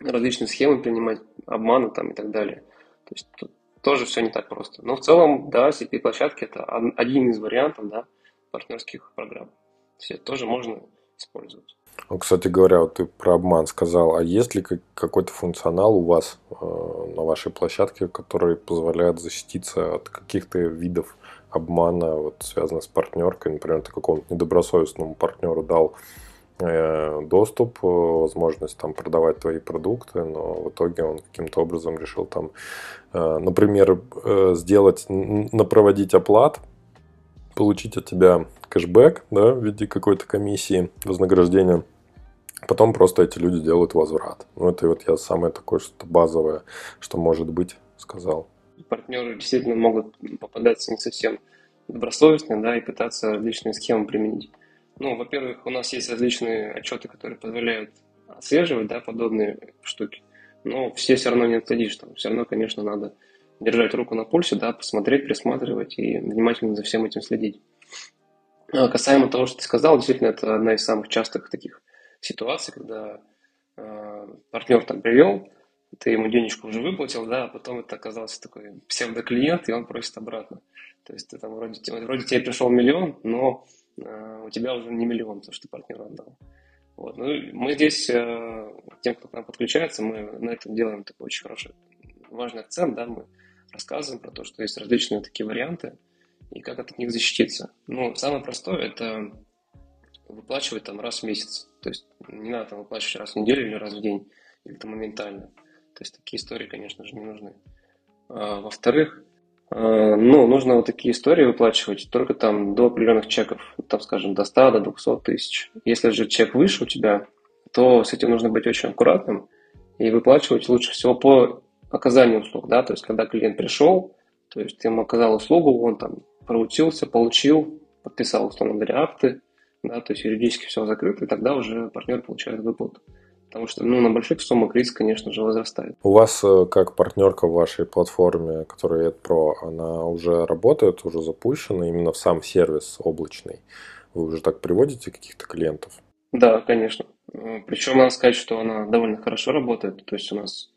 различные схемы принимать, обманы там и так далее. То есть тут тоже все не так просто. Но в целом, да, CP-площадки это один из вариантов да, партнерских программ. Все тоже можно использовать. Ну, кстати говоря, вот ты про обман сказал, а есть ли какой-то функционал у вас э, на вашей площадке, который позволяет защититься от каких-то видов обмана, вот, связано с партнеркой. Например, ты какому-то недобросовестному партнеру дал э, доступ, э, возможность там продавать твои продукты, но в итоге он каким-то образом решил там, э, например, сделать, напроводить оплат, получить от тебя кэшбэк да, в виде какой-то комиссии, вознаграждения, потом просто эти люди делают возврат. Ну, это вот я самое такое что-то базовое, что может быть, сказал партнеры действительно могут попадаться не совсем добросовестные, да, и пытаться различные схемы применить. Ну, во-первых, у нас есть различные отчеты, которые позволяют отслеживать, да, подобные штуки. Но все все равно не отследишь, там все равно, конечно, надо держать руку на пульсе, да, посмотреть, присматривать и внимательно за всем этим следить. А касаемо того, что ты сказал, действительно, это одна из самых частых таких ситуаций, когда э, партнер там привел, ты ему денежку уже выплатил, да, а потом это оказался такой псевдоклиент, и он просит обратно. То есть ты там вроде, вроде тебе пришел миллион, но э, у тебя уже не миллион, потому что ты партнеру отдал. Вот. Ну, мы здесь, э, тем, кто к нам подключается, мы на этом делаем такой очень хороший, важный акцент, да, мы рассказываем про то, что есть различные такие варианты, и как от них защититься. Ну, самое простое – это выплачивать там раз в месяц. То есть не надо там выплачивать раз в неделю или раз в день, или там моментально. То есть такие истории, конечно же, не нужны. А, во-вторых, а, ну, нужно вот такие истории выплачивать только там до определенных чеков, там, скажем, до 100, до 200 тысяч. Если же чек выше у тебя, то с этим нужно быть очень аккуратным и выплачивать лучше всего по оказанию услуг, да, то есть когда клиент пришел, то есть ты ему оказал услугу, он там проучился, получил, подписал, условно говоря, акты, да, то есть юридически все закрыто, и тогда уже партнер получает выплату. Потому что ну, на больших суммах риск, конечно же, возрастает. У вас э, как партнерка в вашей платформе, которая Pro, она уже работает, уже запущена, именно в сам сервис облачный? Вы уже так приводите каких-то клиентов? Да, конечно. Э, Причем надо сказать, что она довольно хорошо работает. То есть у нас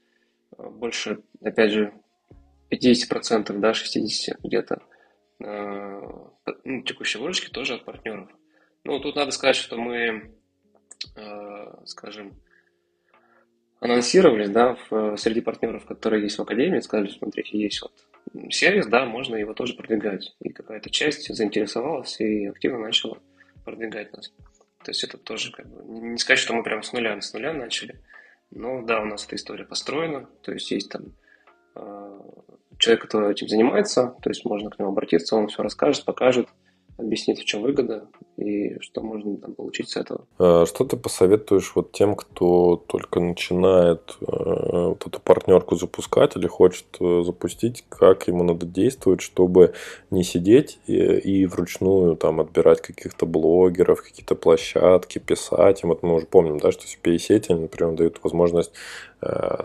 э, больше, опять же, 50%, да, 60% где-то ну, текущей выручки тоже от партнеров. Ну, тут надо сказать, что мы, скажем, анонсировали, да, в, среди партнеров, которые есть в Академии, сказали, смотрите, есть вот сервис, да, можно его тоже продвигать. И какая-то часть заинтересовалась и активно начала продвигать нас. То есть это тоже как бы, не сказать, что мы прям с нуля, с нуля начали, но да, у нас эта история построена, то есть есть там э, человек, который этим занимается, то есть можно к нему обратиться, он все расскажет, покажет, объяснит, в чем выгода и что можно там получить с этого. А что ты посоветуешь вот тем, кто только начинает э, вот эту партнерку запускать или хочет э, запустить, как ему надо действовать, чтобы не сидеть и, и вручную там отбирать каких-то блогеров, какие-то площадки, писать им. Вот мы уже помним, да, что CPA-сети, например, дают возможность Э,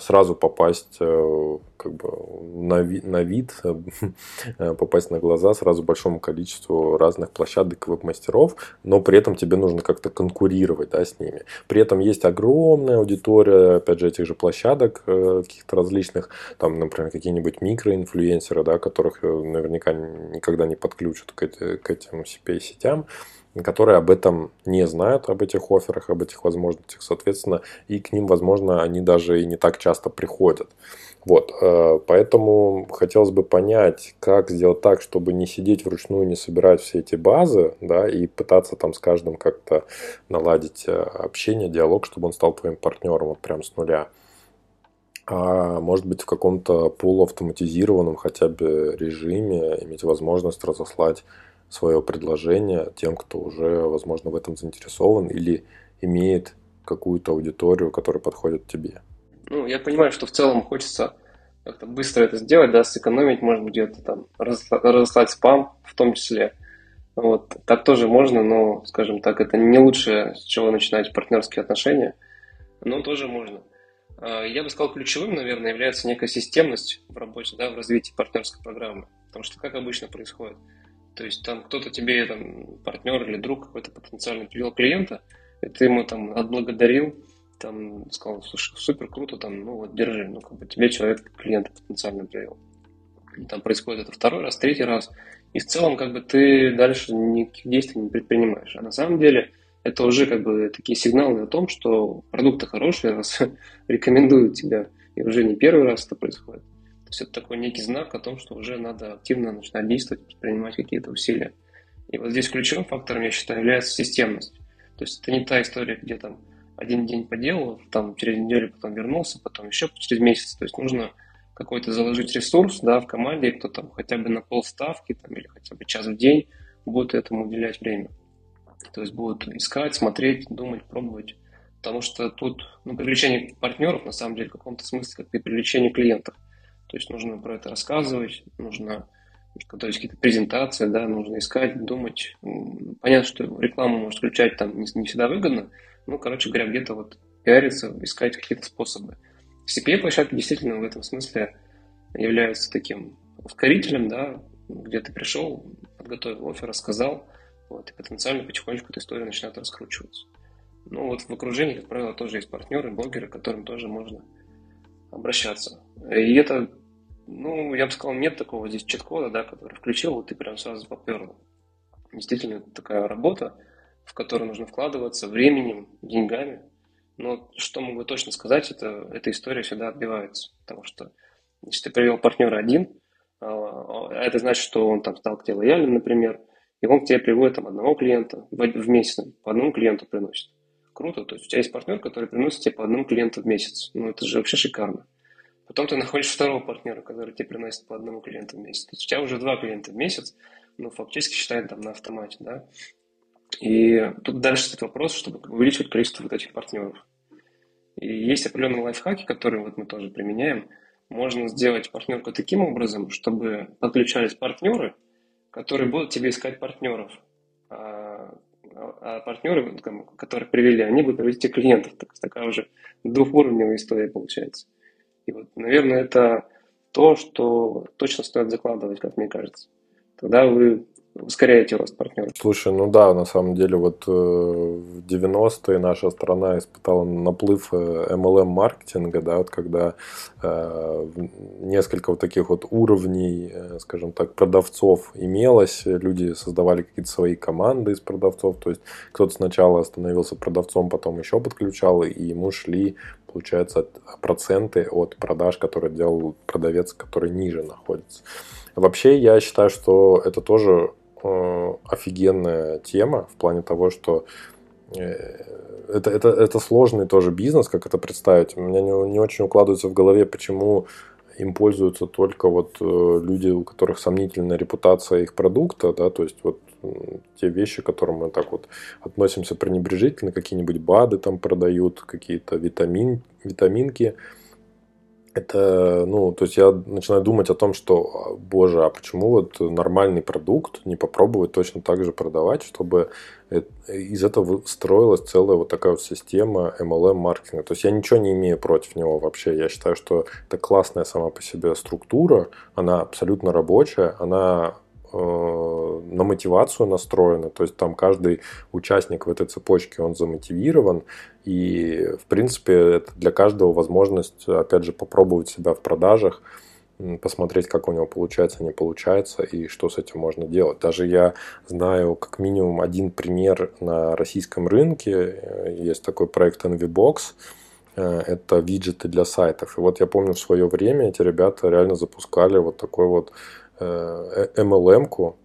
сразу попасть э, как бы на, ви, на вид, э, [LAUGHS] попасть на глаза сразу большому количеству разных площадок веб-мастеров, но при этом тебе нужно как-то конкурировать да, с ними. При этом есть огромная аудитория, опять же, этих же площадок каких-то различных, там, например, какие-нибудь микроинфлюенсеры, да, которых наверняка никогда не подключат к, эти, к этим CPA-сетям которые об этом не знают, об этих офферах, об этих возможностях, соответственно, и к ним, возможно, они даже и не так часто приходят. Вот, э, поэтому хотелось бы понять, как сделать так, чтобы не сидеть вручную, не собирать все эти базы, да, и пытаться там с каждым как-то наладить э, общение, диалог, чтобы он стал твоим партнером вот прям с нуля. А может быть в каком-то полуавтоматизированном хотя бы режиме иметь возможность разослать свое предложение тем, кто уже, возможно, в этом заинтересован или имеет какую-то аудиторию, которая подходит тебе. Ну, я понимаю, что в целом хочется как-то быстро это сделать, да, сэкономить, может быть, где-то там разослать спам в том числе. Вот, так тоже можно, но, скажем так, это не лучшее, с чего начинать партнерские отношения, но тоже можно. А, я бы сказал, ключевым, наверное, является некая системность в работе, да, в развитии партнерской программы. Потому что, как обычно происходит, то есть там кто-то тебе, там, партнер или друг какой-то потенциальный привел клиента, и ты ему там отблагодарил, там сказал, слушай, супер круто, там, ну вот держи, ну как бы тебе человек клиента потенциально привел. И там происходит это второй раз, третий раз, и в целом как бы ты дальше никаких действий не предпринимаешь. А на самом деле это уже как бы такие сигналы о том, что продукты хорошие, раз [LAUGHS] рекомендуют тебя, и уже не первый раз это происходит. То есть это такой некий знак о том, что уже надо активно начинать действовать, предпринимать какие-то усилия. И вот здесь ключевым фактором, я считаю, является системность. То есть это не та история, где там один день поделал, там через неделю потом вернулся, потом еще через месяц. То есть нужно какой-то заложить ресурс да, в команде, кто там хотя бы на полставки там, или хотя бы час в день будет этому уделять время. То есть будут искать, смотреть, думать, пробовать. Потому что тут ну, привлечение партнеров, на самом деле, в каком-то смысле, как и привлечение клиентов – то есть нужно про это рассказывать, нужно готовить какие-то презентации, да, нужно искать, думать. Понятно, что рекламу может включать там не, не всегда выгодно, ну, короче говоря, где-то вот пиариться, искать какие-то способы. CPA-площадки действительно в этом смысле являются таким ускорителем, да, где ты пришел, подготовил офер, рассказал, Вот, и потенциально потихонечку эта история начинает раскручиваться. Ну вот в окружении, как правило, тоже есть партнеры, блогеры, к которым тоже можно обращаться. И это, ну, я бы сказал, нет такого здесь чит-кода, да, который включил, вот ты прям сразу попер. Действительно, это такая работа, в которую нужно вкладываться временем, деньгами. Но что могу точно сказать, это эта история всегда отбивается. Потому что если ты привел партнера один, а, а это значит, что он там стал к тебе лояльным, например, и он к тебе приводит там одного клиента в месяц, по одному клиенту приносит. Круто, то есть у тебя есть партнер, который приносит тебе по одному клиенту в месяц. Ну, это же вообще шикарно. Потом ты находишь второго партнера, который тебе приносит по одному клиенту в месяц. То есть у тебя уже два клиента в месяц, ну, фактически считает там на автомате, да. И тут дальше стоит вопрос, чтобы увеличивать количество вот этих партнеров. И есть определенные лайфхаки, которые вот мы тоже применяем. Можно сделать партнерку таким образом, чтобы подключались партнеры, которые будут тебе искать партнеров. А а партнеры, которых привели, они будут привести клиентов. Так, такая уже двухуровневая история получается. И вот, наверное, это то, что точно стоит закладывать, как мне кажется. Тогда вы ускоряете рост партнеров. Слушай, ну да, на самом деле вот э, в 90-е наша страна испытала наплыв MLM-маркетинга, э, да, вот когда э, несколько вот таких вот уровней, скажем так, продавцов имелось, люди создавали какие-то свои команды из продавцов, то есть кто-то сначала становился продавцом, потом еще подключал, и ему шли получается проценты от продаж, которые делал продавец, который ниже находится. Вообще, я считаю, что это тоже Э, офигенная тема в плане того, что э, это, это, это сложный тоже бизнес, как это представить. У меня не, не очень укладывается в голове, почему им пользуются только вот э, люди, у которых сомнительная репутация их продукта, да, то есть вот те вещи, к которым мы так вот относимся пренебрежительно, какие-нибудь БАДы там продают, какие-то витамин, витаминки, это, ну, то есть я начинаю думать о том, что, боже, а почему вот нормальный продукт не попробовать точно так же продавать, чтобы из этого строилась целая вот такая вот система MLM-маркетинга. То есть я ничего не имею против него вообще. Я считаю, что это классная сама по себе структура, она абсолютно рабочая, она Э, на мотивацию настроены, то есть там каждый участник в этой цепочке, он замотивирован, и в принципе это для каждого возможность, опять же, попробовать себя в продажах, посмотреть, как у него получается, не получается, и что с этим можно делать. Даже я знаю как минимум один пример на российском рынке, есть такой проект NVBox, э, это виджеты для сайтов. И вот я помню в свое время эти ребята реально запускали вот такой вот Э, MLM-ку э,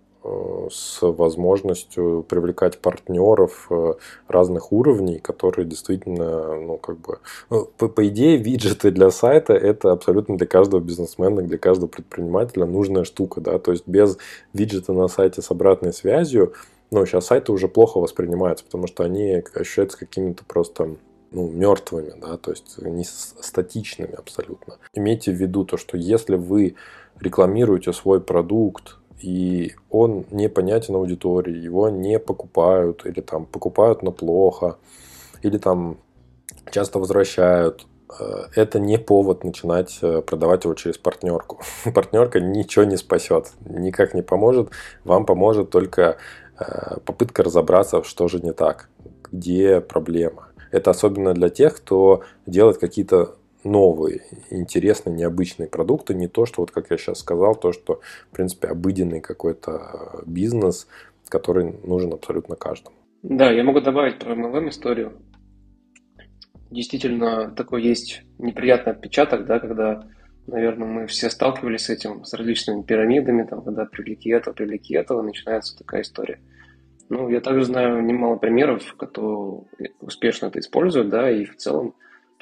с возможностью привлекать партнеров э, разных уровней, которые действительно, ну, как бы, ну, по, по идее, виджеты для сайта это абсолютно для каждого бизнесмена, для каждого предпринимателя нужная штука, да, то есть без виджета на сайте с обратной связью, ну, сейчас сайты уже плохо воспринимаются, потому что они ощущаются какими-то просто ну, мертвыми, да, то есть не статичными абсолютно. Имейте в виду то, что если вы рекламируете свой продукт, и он непонятен аудитории, его не покупают, или там покупают, но плохо, или там часто возвращают, э, это не повод начинать э, продавать его через партнерку. [LAUGHS] Партнерка ничего не спасет, никак не поможет. Вам поможет только э, попытка разобраться, что же не так, где проблема. Это особенно для тех, кто делает какие-то новые, интересные, необычные продукты, не то, что, вот как я сейчас сказал, то, что, в принципе, обыденный какой-то бизнес, который нужен абсолютно каждому. Да, я могу добавить про MLM историю. Действительно, такой есть неприятный отпечаток, да, когда, наверное, мы все сталкивались с этим, с различными пирамидами, там, когда привлеки этого, привлеки этого, начинается такая история. Ну, я также знаю немало примеров, кто успешно это использует, да, и в целом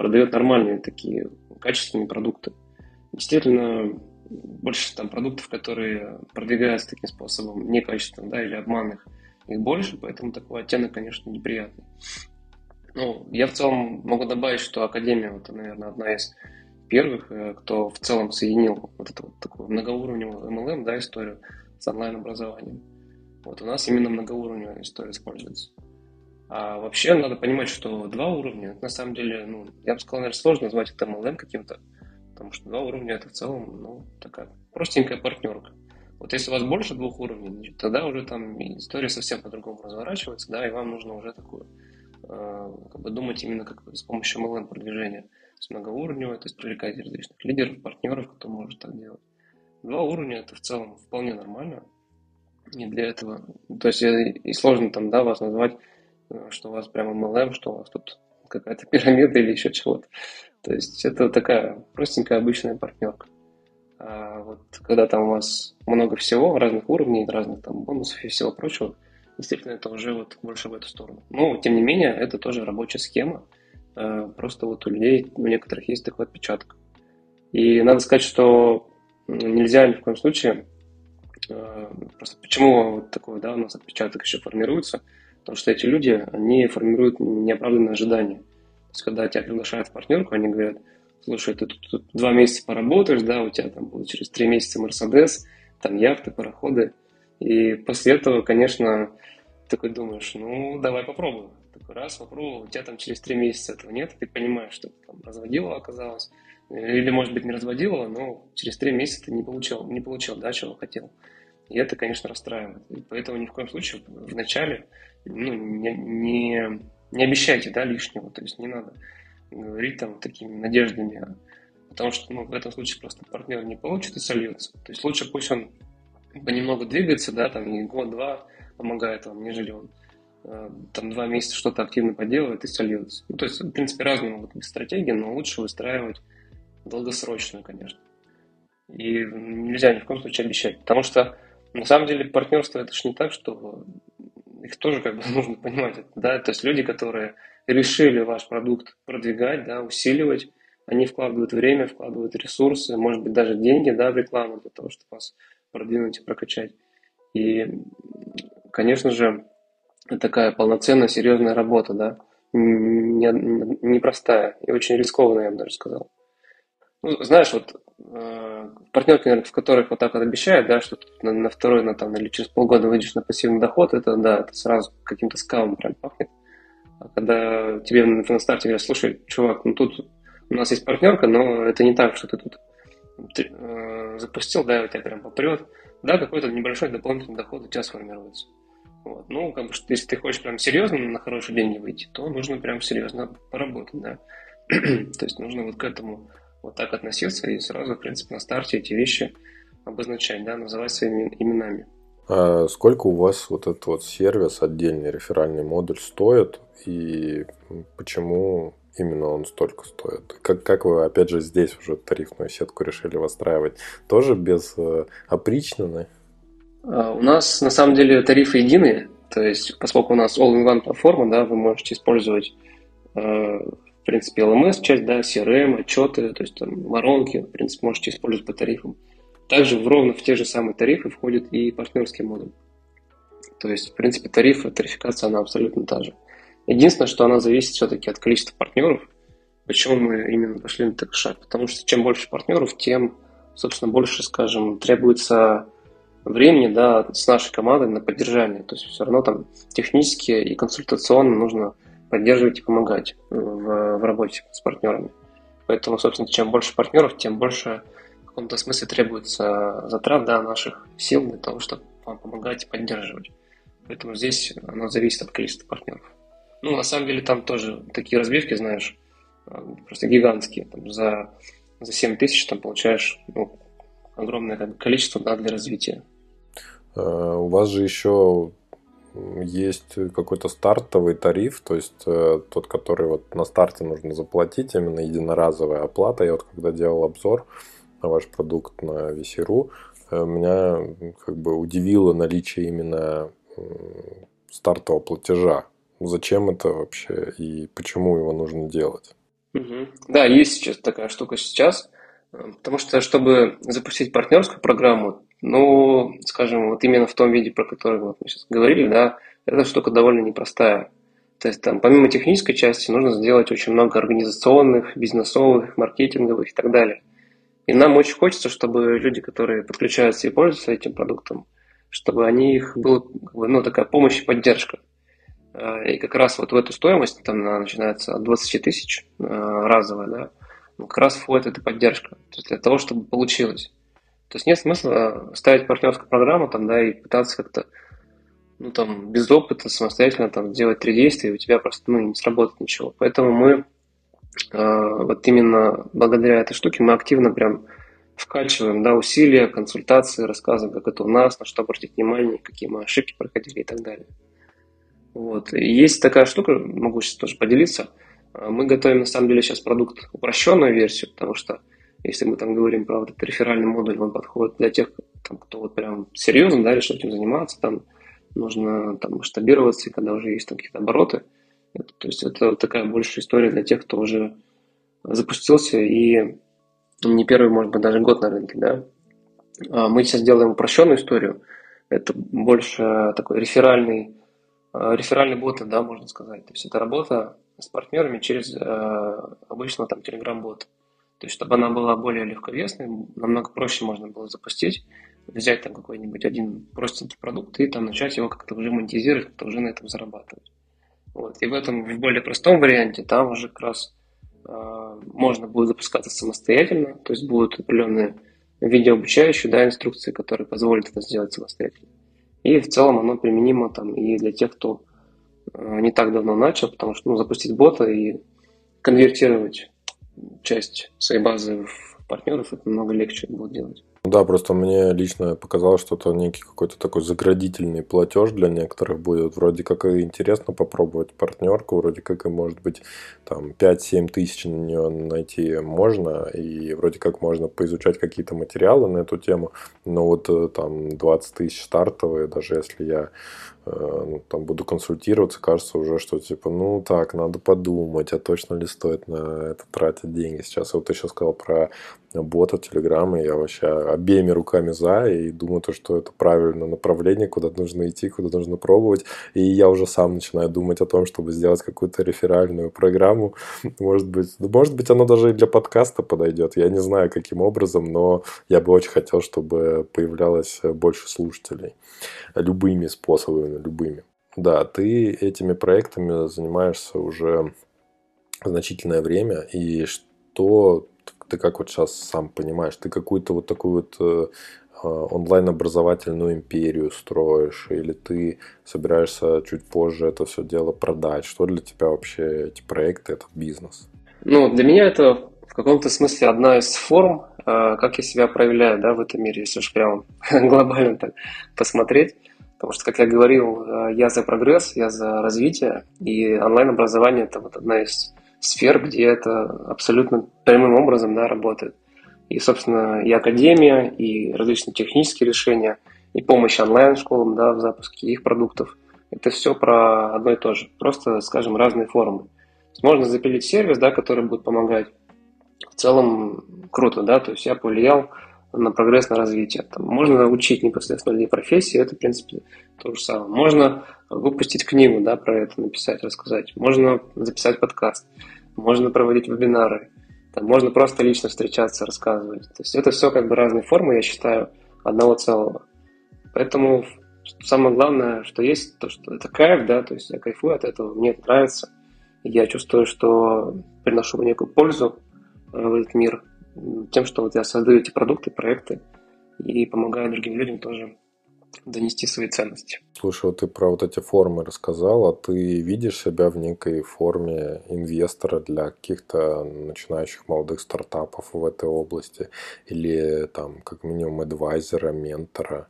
продает нормальные такие качественные продукты. Действительно, больше там продуктов, которые продвигаются таким способом, некачественным, да, или обманных, их больше, поэтому такой оттенок, конечно, неприятный. Ну, я в целом могу добавить, что Академия, вот, наверное, одна из первых, э, кто в целом соединил вот эту вот такую многоуровневую MLM, да, историю с онлайн-образованием. Вот у нас именно многоуровневая история используется. А вообще надо понимать, что два уровня, на самом деле, ну, я бы сказал, наверное, сложно назвать это MLM каким-то, потому что два уровня это в целом, ну, такая простенькая партнерка. Вот если у вас больше двух уровней, тогда уже там история совсем по-другому разворачивается, да, и вам нужно уже такую, э, как бы думать именно как с помощью MLM продвижения с многоуровневой, то есть привлекать различных лидеров, партнеров, кто может так делать. Два уровня это в целом вполне нормально. Не для этого. То есть и сложно там, да, вас назвать, э, что у вас прямо MLM, что у вас тут какая-то пирамида или еще чего-то. То есть это такая простенькая обычная партнерка. А вот когда там у вас много всего, разных уровней, разных там бонусов и всего прочего, естественно, это уже вот больше в эту сторону. Но, тем не менее, это тоже рабочая схема. А, просто вот у людей, у некоторых есть такой отпечаток. И надо сказать, что нельзя ни в коем случае, а, просто почему вот такой, да, у нас отпечаток еще формируется, потому что эти люди, они формируют неоправданные ожидания. То есть, когда тебя приглашают в партнерку, они говорят – слушай, ты тут, тут два месяца поработаешь, да, у тебя там будет через три месяца Мерседес, там яхты, пароходы. И после этого, конечно, такой думаешь, ну, давай попробуем. Такой раз попробовал, у тебя там через три месяца этого нет, ты понимаешь, что там разводила оказалось. Или, может быть, не разводила, но через три месяца ты не получил, не получил, да, чего хотел. И это, конечно, расстраивает. И поэтому ни в коем случае в начале ну, не, не, не обещайте да, лишнего. То есть не надо говорить там такими надеждами, потому что ну, в этом случае просто партнер не получит и сольется. То есть лучше пусть он понемногу двигается, да, там и год-два помогает вам, нежели он э, там два месяца что-то активно поделает и сольется. Ну, то есть, в принципе, разные могут быть стратегии, но лучше выстраивать долгосрочную, конечно. И нельзя ни в коем случае обещать, потому что на самом деле партнерство это же не так, что их тоже как бы [LAUGHS] нужно понимать, да, то есть люди, которые решили ваш продукт продвигать, да, усиливать, они вкладывают время, вкладывают ресурсы, может быть, даже деньги да, в рекламу для того, чтобы вас продвинуть и прокачать. И, конечно же, такая полноценная, серьезная работа, да, непростая не, и очень рискованная, я бы даже сказал. Ну, знаешь, вот э, партнерки, в которых вот так вот обещают, да, что на, на второй, на, там, или через полгода выйдешь на пассивный доход, это, да, это сразу каким-то скамом прям пахнет. А когда тебе на старте говорят, слушай, чувак, ну тут у нас есть партнерка, но это не так, что ты тут ты, э, запустил, да, у тебя прям попрет, да, какой-то небольшой дополнительный доход у тебя сформируется. Вот. Ну, как бы, если ты хочешь прям серьезно на хорошие деньги выйти, то нужно прям серьезно поработать, да. [CLEARS THROAT] то есть нужно вот к этому вот так относиться и сразу, в принципе, на старте эти вещи обозначать, да, называть своими именами. А сколько у вас вот этот вот сервис, отдельный реферальный модуль стоит и почему именно он столько стоит? Как, как вы, опять же, здесь уже тарифную сетку решили выстраивать? Тоже без э, опричнины? А, у нас на самом деле тарифы единые, то есть поскольку у нас all-in-one платформа, да, вы можете использовать э, в принципе, LMS часть, да, CRM, отчеты, то есть там воронки, в принципе, можете использовать по тарифам. Также ровно в те же самые тарифы входит и партнерский модуль. То есть, в принципе, тарифы, тарификация, она абсолютно та же. Единственное, что она зависит все-таки от количества партнеров. Почему мы именно пошли на такой шаг? Потому что чем больше партнеров, тем, собственно, больше, скажем, требуется времени да, с нашей командой на поддержание. То есть все равно там технически и консультационно нужно поддерживать и помогать в, в работе с партнерами. Поэтому, собственно, чем больше партнеров, тем больше в каком-то смысле требуется затрат да, наших сил для того, чтобы вам помогать и поддерживать. Поэтому здесь оно зависит от количества партнеров. Ну, на самом деле, там тоже такие разбивки, знаешь, э, просто гигантские. Там за, за 7 тысяч там получаешь ну, огромное как бы, количество да, для развития. Э, у вас же еще есть какой-то стартовый тариф, то есть э, тот, который вот на старте нужно заплатить, именно единоразовая оплата. Я вот когда делал обзор, на ваш продукт на VC.ru, э, меня как бы удивило наличие именно стартового платежа. Зачем это вообще и почему его нужно делать? Угу. Да, есть сейчас такая штука сейчас, э, потому что чтобы запустить партнерскую программу, ну, скажем, вот именно в том виде, про который вот мы сейчас говорили, да, эта штука довольно непростая. То есть там помимо технической части нужно сделать очень много организационных, бизнесовых, маркетинговых и так далее. И нам очень хочется, чтобы люди, которые подключаются и пользуются этим продуктом, чтобы они их была ну, такая помощь и поддержка. А, и как раз вот в эту стоимость, там начинается от 20 тысяч а, разовая, да, как раз входит эта поддержка. То есть для того, чтобы получилось. То есть нет смысла ставить партнерскую программу там, да, и пытаться как-то ну, там, без опыта самостоятельно там делать три действия, и у тебя просто ну, не сработает ничего. Поэтому мы э, вот именно благодаря этой штуке мы активно прям вкачиваем да, усилия, консультации, рассказываем, как это у нас, на что обратить внимание, какие мы ошибки проходили и так далее. Вот. И есть такая штука, могу сейчас тоже поделиться. А, мы готовим на самом деле сейчас продукт упрощенную версию, потому что если мы там говорим про вот этот реферальный модуль, он подходит для тех, там, кто вот прям серьезно да, решил этим заниматься, там нужно там масштабироваться, когда уже есть там какие-то обороты. Это, то есть это такая большая история для тех, кто уже запустился и не первый, может быть, даже год на рынке, да. А мы сейчас делаем упрощенную историю. Это больше такой реферальный, а, реферальный бот, да, можно сказать. То есть это работа с партнерами через э, обычного там телеграм-бота. То есть, чтобы она была более легковесной, намного проще можно было запустить, взять там какой-нибудь один простенький продукт и там начать его как-то уже монетизировать, как-то уже на этом зарабатывать. Вот. И в этом, в более простом варианте, там уже как раз э, можно будет запускаться самостоятельно, то есть будут определенные видеообучающие да, инструкции, которые позволят это сделать самостоятельно. И в целом оно применимо там и для тех, кто не так давно начал, потому что ну, запустить бота и конвертировать часть своей базы в партнеров, это намного легче будет делать. Да, просто мне лично показалось, что это некий какой-то такой заградительный платеж для некоторых будет. Вроде как и интересно попробовать партнерку, вроде как и может быть там 5-7 тысяч на нее найти можно, и вроде как можно поизучать какие-то материалы на эту тему, но вот э, там 20 тысяч стартовые, даже если я Э, ну, там буду консультироваться, кажется уже, что типа, ну так, надо подумать, а точно ли стоит на это тратить деньги сейчас. Вот ты сейчас сказал про бота Телеграма, я вообще обеими руками за и думаю, то, что это правильное направление, куда нужно идти, куда нужно пробовать. И я уже сам начинаю думать о том, чтобы сделать какую-то реферальную программу. [LAUGHS] Может быть, может быть, оно даже и для подкаста подойдет. Я не знаю, каким образом, но я бы очень хотел, чтобы появлялось больше слушателей любыми способами, любыми. Да, ты этими проектами занимаешься уже значительное время, и что ты как вот сейчас сам понимаешь, ты какую-то вот такую вот э, э, онлайн-образовательную империю строишь, или ты собираешься чуть позже это все дело продать? Что для тебя вообще эти проекты, этот бизнес? Ну, для меня это в каком-то смысле одна из форм, э, как я себя проявляю да, в этом мире, если уж прям [LAUGHS] глобально так посмотреть. Потому что, как я говорил, я за прогресс, я за развитие, и онлайн-образование – это вот одна из сфер, где это абсолютно прямым образом да, работает. И, собственно, и академия, и различные технические решения, и помощь онлайн-школам да, в запуске их продуктов. Это все про одно и то же. Просто, скажем, разные формы. Можно запилить сервис, да, который будет помогать. В целом круто, да, то есть я повлиял на прогресс, на развитие. Там можно учить непосредственно людей профессии, это, в принципе, то же самое. Можно выпустить книгу, да, про это написать, рассказать. Можно записать подкаст, можно проводить вебинары, там, можно просто лично встречаться, рассказывать. То есть это все как бы разные формы, я считаю, одного целого. Поэтому самое главное, что есть, то, что это кайф, да, то есть я кайфую от этого, мне это нравится. Я чувствую, что приношу некую пользу в этот мир тем, что вот я создаю эти продукты, проекты и помогаю другим людям тоже донести свои ценности. Слушай, вот ты про вот эти формы рассказал, а ты видишь себя в некой форме инвестора для каких-то начинающих молодых стартапов в этой области? Или там как минимум адвайзера, ментора?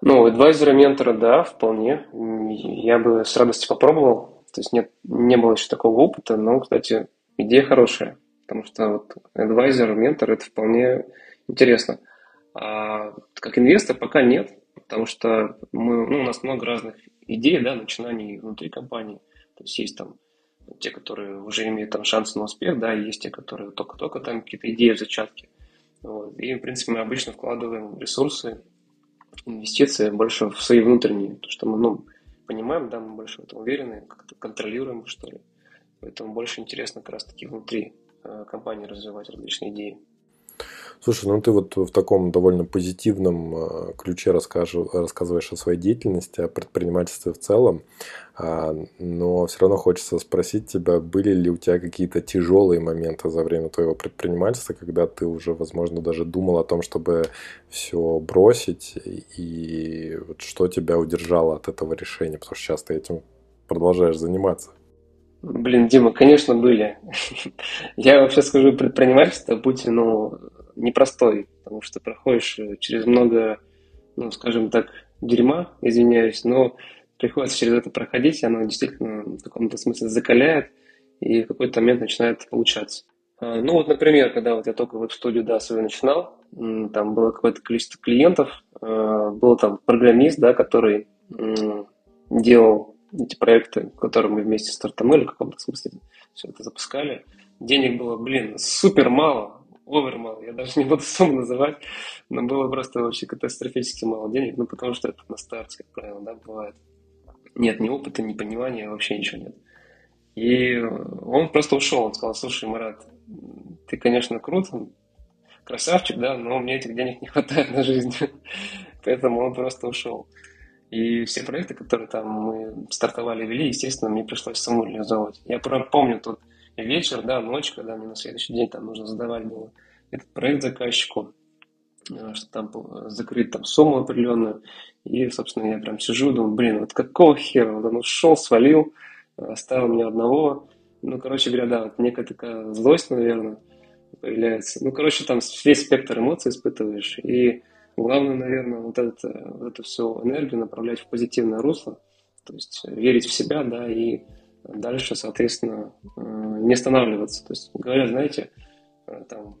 Ну, адвайзера, ментора, да, вполне. Я бы с радостью попробовал. То есть нет, не было еще такого опыта, но, кстати, идея хорошая. Потому что вот адвайзер, ментор – это вполне интересно. А как инвестор пока нет, потому что мы, ну, у нас много разных идей, да, начинаний внутри компании. То есть есть там те, которые уже имеют там шанс на успех, да, есть те, которые только-только там какие-то идеи в зачатке. Вот. И, в принципе, мы обычно вкладываем ресурсы, инвестиции больше в свои внутренние, потому что мы, ну, понимаем, да, мы больше в этом уверены, как-то контролируем, что ли. Поэтому больше интересно как раз-таки внутри компании развивать различные идеи. Слушай, ну ты вот в таком довольно позитивном э, ключе расскажешь, рассказываешь о своей деятельности, о предпринимательстве в целом, а, но все равно хочется спросить тебя, были ли у тебя какие-то тяжелые моменты за время твоего предпринимательства, когда ты уже, возможно, даже думал о том, чтобы все бросить, и вот что тебя удержало от этого решения, потому что сейчас ты этим продолжаешь заниматься? Блин, Дима, конечно, были. [LAUGHS] Я вообще скажу, предпринимательство, путь, ну, непростой, потому что проходишь э, через много, ну, скажем так, дерьма, извиняюсь, но приходится через это проходить, и оно действительно в каком-то смысле закаляет, и в какой-то момент начинает получаться. А, ну вот, например, когда вот я только вот студию да, свою начинал, там было какое-то количество клиентов, а, был там программист, да, который делал эти проекты, которые мы вместе с или в каком-то смысле все это запускали. Денег было, блин, супер мало, овер мало, я даже не буду [LAUGHS] сумму называть, но было просто вообще катастрофически мало денег, ну потому что это на старте, как правило, да, бывает. Нет ни опыта, ни понимания, вообще ничего нет. И он просто ушел, он сказал, слушай, Марат, ты, конечно, крут, красавчик, да, но мне этих денег не хватает на жизнь. [LAUGHS] Поэтому он просто ушел. И все проекты, которые там мы стартовали, вели, естественно, мне пришлось саму реализовывать. Я помню тот вечер, да, ночь, когда мне на следующий день там нужно задавать было этот проект заказчику, э, что там закрыть там сумму определенную. И, собственно, я прям сижу, думаю, блин, вот какого хера? Вот он ушел, свалил, оставил меня одного. Ну, короче говоря, да, вот некая такая злость, наверное, появляется. Ну, короче, там весь спектр эмоций испытываешь. И Главное, наверное, вот, это, вот эту всю энергию направлять в позитивное русло, то есть верить в себя, да, и дальше, соответственно, э, не останавливаться. То есть, говорят, знаете, э, там,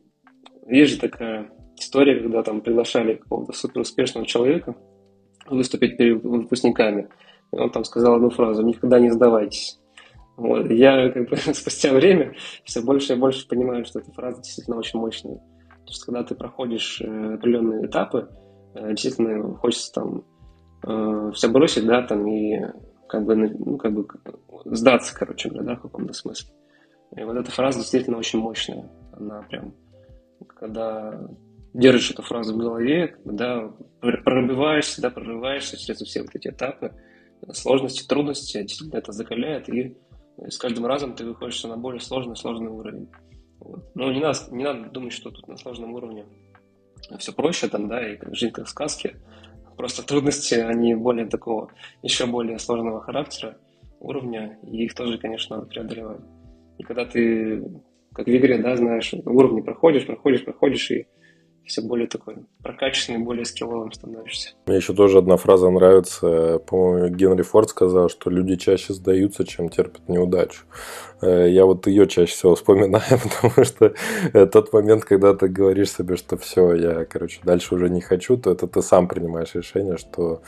есть же такая история, когда там приглашали какого-то суперуспешного человека выступить перед выпускниками, и он там сказал одну фразу «Никогда не сдавайтесь». Вот. Я как бы [LAUGHS] спустя время все больше и больше понимаю, что эта фраза действительно очень мощная. То есть, когда ты проходишь э, определенные этапы, э, действительно хочется там э, все бросить, да, там и как бы, ну, как бы сдаться, короче говоря, да, в каком-то смысле. И вот эта фраза действительно очень мощная. Она прям, когда держишь эту фразу в голове, да, пробиваешься, да, прорываешься через все вот эти этапы, сложности, трудности, действительно это закаляет, и с каждым разом ты выходишь на более сложный, сложный уровень. Вот. Но не надо, не надо думать, что тут на сложном уровне все проще, там, да, и жизнь как в сказке. Просто трудности, они более такого, еще более сложного характера, уровня, и их тоже, конечно, надо преодолевать. И когда ты, как в игре, да, знаешь, уровни проходишь, проходишь, проходишь, и все более такой прокачанный, более скилловым становишься. Мне еще тоже одна фраза нравится. По-моему, Генри Форд сказал, что люди чаще сдаются, чем терпят неудачу. Э, я вот ее чаще всего вспоминаю, [LAUGHS] потому что тот момент, когда ты говоришь себе, что все, я, короче, дальше уже не хочу, то это ты сам принимаешь решение, что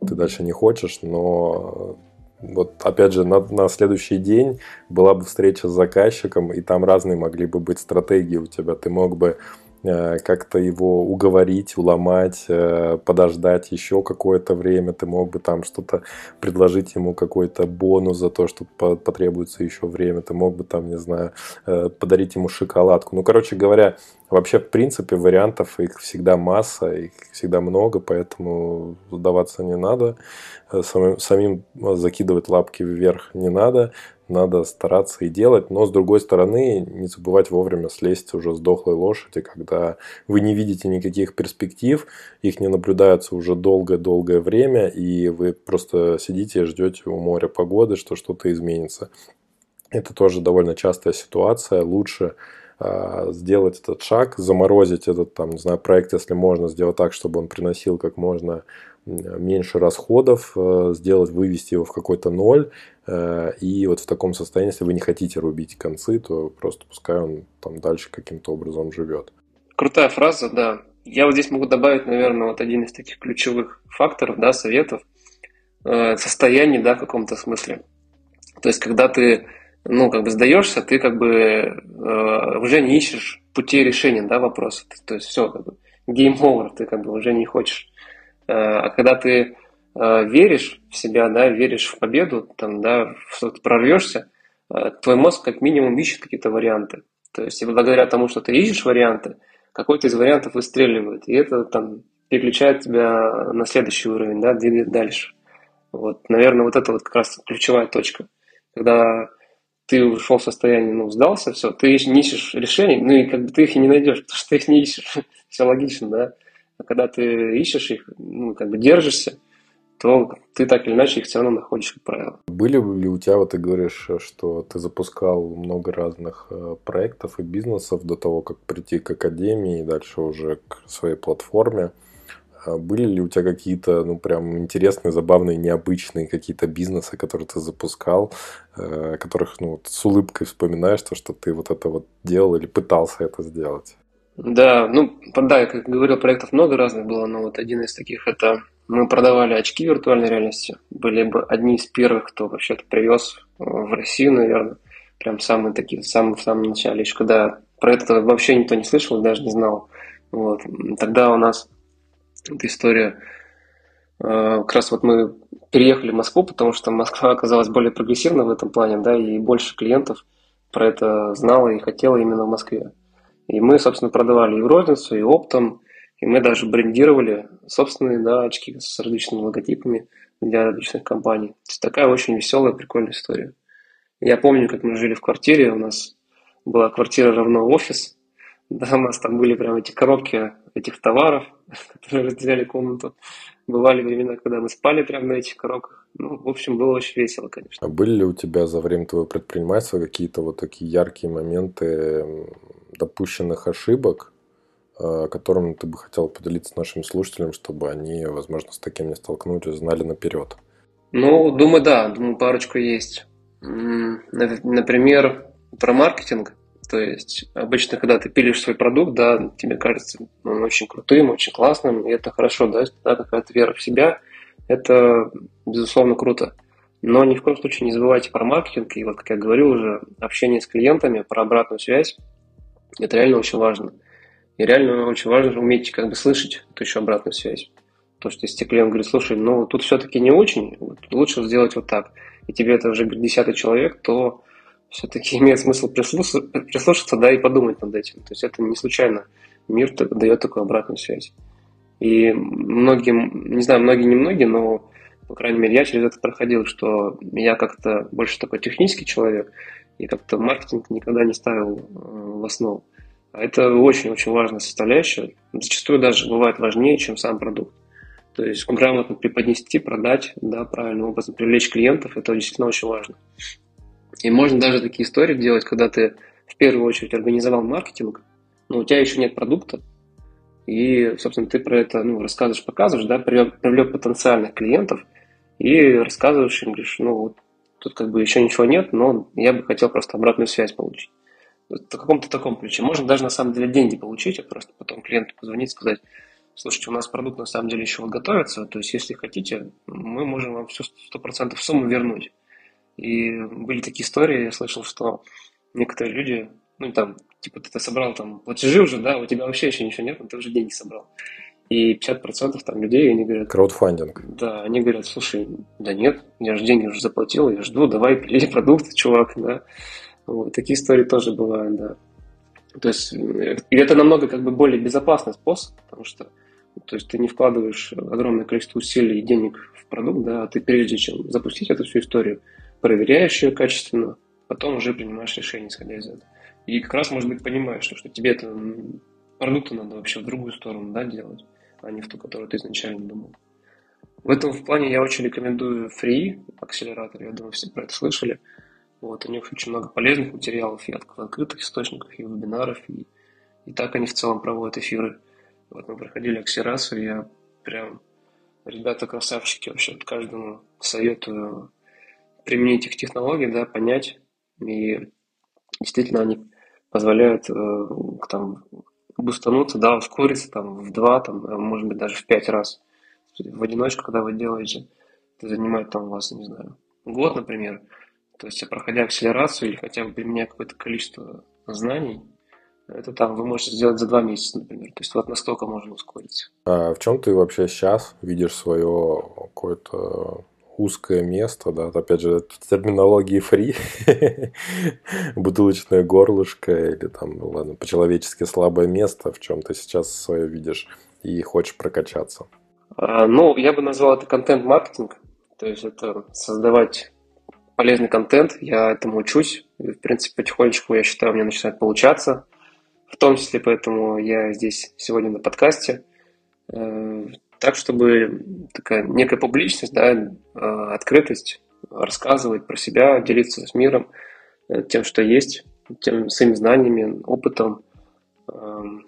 ты дальше не хочешь, но вот опять же, на, на следующий день была бы встреча с заказчиком, и там разные могли бы быть стратегии у тебя. Ты мог бы Э, как-то его уговорить, уломать, э, подождать еще какое-то время. Ты мог бы там что-то предложить ему какой-то бонус за то, что потребуется еще время. Ты мог бы там, не знаю, э, подарить ему шоколадку. Ну, короче говоря, вообще, в принципе, вариантов их всегда масса, их всегда много, поэтому сдаваться не надо. Самим, самим закидывать лапки вверх не надо надо стараться и делать, но с другой стороны не забывать вовремя слезть уже с дохлой лошади, когда вы не видите никаких перспектив, их не наблюдается уже долгое-долгое время, и вы просто сидите и ждете у моря погоды, что что-то изменится. Это тоже довольно частая ситуация. Лучше э, сделать этот шаг, заморозить этот там, не знаю, проект, если можно, сделать так, чтобы он приносил как можно меньше расходов, э, сделать, вывести его в какой-то ноль. Э, и вот в таком состоянии, если вы не хотите рубить концы, то просто пускай он там дальше каким-то образом живет. Крутая фраза, да. Я вот здесь могу добавить, наверное, вот один из таких ключевых факторов, да, советов. Э, состояние, да, в каком-то смысле. То есть, когда ты, ну, как бы сдаешься, ты как бы уже не ищешь пути решения, да, вопроса. То есть, все, как бы, game over, ты как бы уже не хочешь Э, а когда ты э, веришь в себя, да, веришь в победу, там, да, что ты прорвешься, э, твой мозг как минимум ищет какие-то варианты. То есть, и благодаря тому, что ты ищешь варианты, какой-то из вариантов выстреливает, и это там переключает тебя на следующий уровень, да, двигает дальше. Вот, наверное, вот это вот как раз ключевая точка. Когда ты ушел в состояние, ну, сдался, все, ты не ищешь решений, ну, и как бы ты их и не найдешь, потому что ты их не ищешь. [LAUGHS] все логично, да. А когда ты ищешь их, ну, как бы держишься, то ты так или иначе их все равно находишь, как правило. Были ли у тебя, вот ты говоришь, что ты запускал много разных э, проектов и бизнесов до того, как прийти к академии и дальше уже к своей платформе. А были ли у тебя какие-то, ну, прям интересные, забавные, необычные какие-то бизнесы, которые ты запускал, э, которых, ну, вот с улыбкой вспоминаешь то, что ты вот это вот делал или пытался это сделать? Да, ну, да, я как говорил, проектов много разных было, но вот один из таких это мы продавали очки виртуальной реальности. Были бы одни из первых, кто вообще-то привез в Россию, наверное. Прям самые такие, в самом, в самом начале, еще когда про это вообще никто не слышал, даже не знал. Вот. Тогда у нас эта история, э, как раз вот мы переехали в Москву, потому что Москва оказалась более прогрессивна в этом плане, да, и больше клиентов про это знала и хотела именно в Москве. И мы, собственно, продавали и в розницу, и оптом, и мы даже брендировали собственные да, очки с различными логотипами для различных компаний. То есть такая очень веселая, прикольная история. Я помню, как мы жили в квартире, у нас была квартира равно офис, [LAUGHS] да, у нас там были прям эти коробки этих товаров, [LAUGHS] которые разделяли комнату. Бывали времена, когда мы спали прямо на этих коробках. Ну, в общем, было очень весело, конечно. А были ли у тебя за время твоего предпринимательства какие-то вот такие яркие моменты допущенных ошибок, э, которым ты бы хотел поделиться с нашими слушателями, чтобы они, возможно, с таким не столкнулись, знали наперед? Ну, думаю, да, думаю, парочку есть. Например, про маркетинг. То есть обычно, когда ты пилишь свой продукт, да, тебе кажется он очень крутым, очень классным, и это хорошо, да, да какая-то вера в себя, это, безусловно, круто. Но ни в коем случае не забывайте про маркетинг, и вот, как я говорил уже, общение с клиентами, про обратную связь, это реально очень важно. И реально очень важно уметь как бы слышать эту еще обратную связь. То, что если клиент говорит, слушай, ну тут все-таки не очень, лучше сделать вот так, и тебе это уже десятый человек, то все-таки [LAUGHS] имеет смысл прислушаться, прислушаться, да, и подумать над этим. То есть это не случайно мир дает такую обратную связь. И многие, не знаю, многие, не многие, но, по крайней мере, я через это проходил, что я как-то больше такой технический человек, и как-то маркетинг никогда не ставил э, в основу. А это очень-очень важная составляющая. Зачастую даже бывает важнее, чем сам продукт. То есть грамотно преподнести, продать, да, правильным образом привлечь клиентов, это действительно очень важно. И можно даже такие истории делать, когда ты в первую очередь организовал маркетинг, но у тебя еще нет продукта, и, собственно, ты про это ну, рассказываешь, показываешь, да, привлек, привлек потенциальных клиентов и рассказываешь им, говоришь, ну вот тут как бы еще ничего нет, но я бы хотел просто обратную связь получить. В каком-то таком ключе. Можно даже на самом деле деньги получить, а просто потом клиенту позвонить, сказать, слушайте, у нас продукт на самом деле еще вот готовится, то есть если хотите, мы можем вам всю 100% сумму вернуть. И были такие истории, я слышал, что некоторые люди, ну там, типа ты собрал там платежи уже, да, у тебя вообще еще ничего нет, но ты уже деньги собрал. И 50% там людей, они говорят... Краудфандинг. Да, они говорят, слушай, да нет, я же деньги уже заплатил, я жду, давай, пили продукты, чувак, да. Вот, такие истории тоже бывают, да. То есть, и это намного как бы более безопасный способ, потому что то есть ты не вкладываешь огромное количество усилий и денег в продукт, да, а ты прежде чем запустить эту всю историю, проверяешь ее качественно, потом уже принимаешь решение, исходя из этого. И как раз, может быть, понимаешь, что, что тебе это продукты надо вообще в другую сторону да, делать, а не в ту, которую ты изначально думал. В этом в плане я очень рекомендую Free акселератор, я думаю, все про это слышали. Вот, у них очень много полезных материалов и от открытых источников, и вебинаров, и, и так они в целом проводят эфиры. Вот мы проходили акселерацию, я прям, ребята красавчики, вообще каждому советую применить их технологии, да, понять, и действительно они позволяют э, там бустануться, да, ускориться там в два, там, а может быть даже в пять раз. В одиночку, когда вы делаете, это занимает там у вас, не знаю, год, например. То есть, проходя акселерацию или хотя бы применяя какое-то количество знаний, это там вы можете сделать за два месяца, например. То есть вот настолько можно ускориться. А в чем ты вообще сейчас видишь свое какое-то узкое место, да, опять же, терминологии фри, [LAUGHS] бутылочное горлышко или там, ну ладно, по-человечески слабое место, в чем ты сейчас свое видишь и хочешь прокачаться? А, ну, я бы назвал это контент-маркетинг, то есть это создавать полезный контент, я этому учусь, в принципе, потихонечку, я считаю, меня начинает получаться, в том числе поэтому я здесь сегодня на подкасте, э, так, чтобы такая некая публичность, да, э, открытость, рассказывать про себя, делиться с миром э, тем, что есть, тем своими знаниями, опытом. Эм,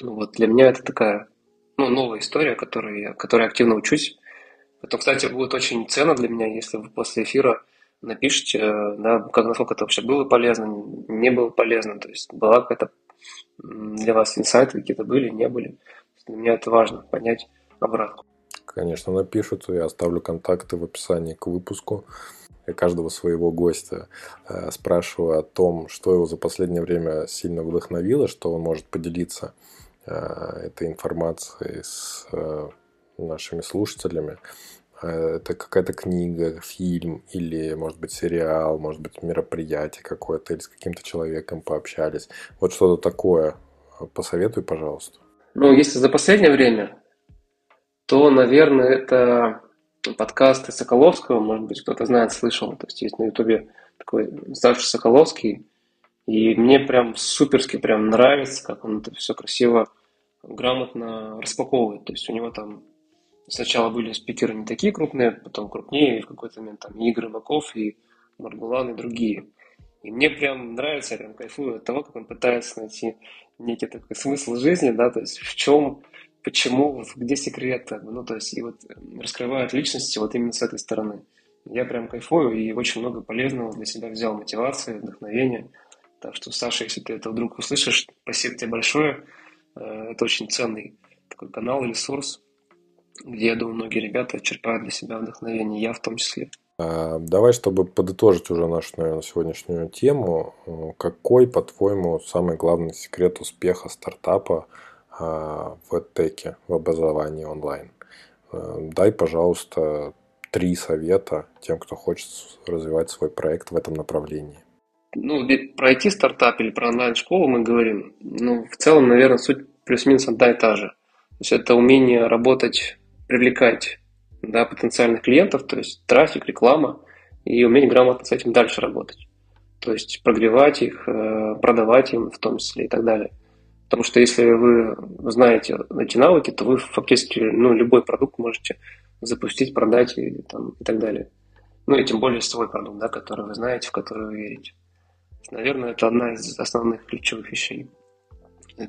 вот для меня это такая ну, новая история, которой я, которой активно учусь. Это, кстати, будет очень ценно для меня, если вы после эфира напишите, да, как, насколько это вообще было полезно, не было полезно, то есть была какая-то для вас инсайты какие-то были, не были. Для меня это важно, понять обратку. Конечно, напишут, я оставлю контакты в описании к выпуску. Я каждого своего гостя э, спрашиваю о том, что его за последнее время сильно вдохновило, что он может поделиться э, этой информацией с э, нашими слушателями. Э, это какая-то книга, фильм или, может быть, сериал, может быть, мероприятие какое-то или с каким-то человеком пообщались. Вот что-то такое. Посоветуй, пожалуйста. Ну, если за последнее время, то, наверное, это подкасты Соколовского, может быть, кто-то знает, слышал. То есть есть на Ютубе такой Саша Соколовский, и мне прям суперски прям нравится, как он это все красиво, грамотно распаковывает. То есть у него там сначала были спикеры не такие крупные, потом крупнее, и в какой-то момент там Игорь Баков, и Маргулан, и другие. И мне прям нравится, я прям кайфую от того, как он пытается найти некий такой смысл жизни, да, то есть в чем почему, где секрет, ну, то есть, и вот раскрывают личности вот именно с этой стороны. Я прям кайфую и очень много полезного для себя взял, мотивации, вдохновения. Так что, Саша, если ты это вдруг услышишь, спасибо тебе большое. Э, это очень ценный такой канал, ресурс, где, я думаю, многие ребята черпают для себя вдохновение, я в том числе. А, давай, чтобы подытожить уже нашу, наверное, сегодняшнюю тему, э, какой, по-твоему, самый главный секрет успеха стартапа – в теке, в образовании онлайн. Э, дай, пожалуйста, три совета тем, кто хочет развивать свой проект в этом направлении. Ну, про IT-стартап или про онлайн-школу мы говорим. Ну, в целом, наверное, суть плюс-минус одна и та же. То есть это умение работать, привлекать да, потенциальных клиентов, то есть трафик, реклама, и умение грамотно с этим дальше работать. То есть прогревать их, э, продавать им в том числе и так далее. Потому что если вы знаете эти навыки, то вы фактически ну, любой продукт можете запустить, продать и, там, и так далее. Ну и тем более свой продукт, да, который вы знаете, в который вы верите. Наверное, это одна из основных ключевых вещей.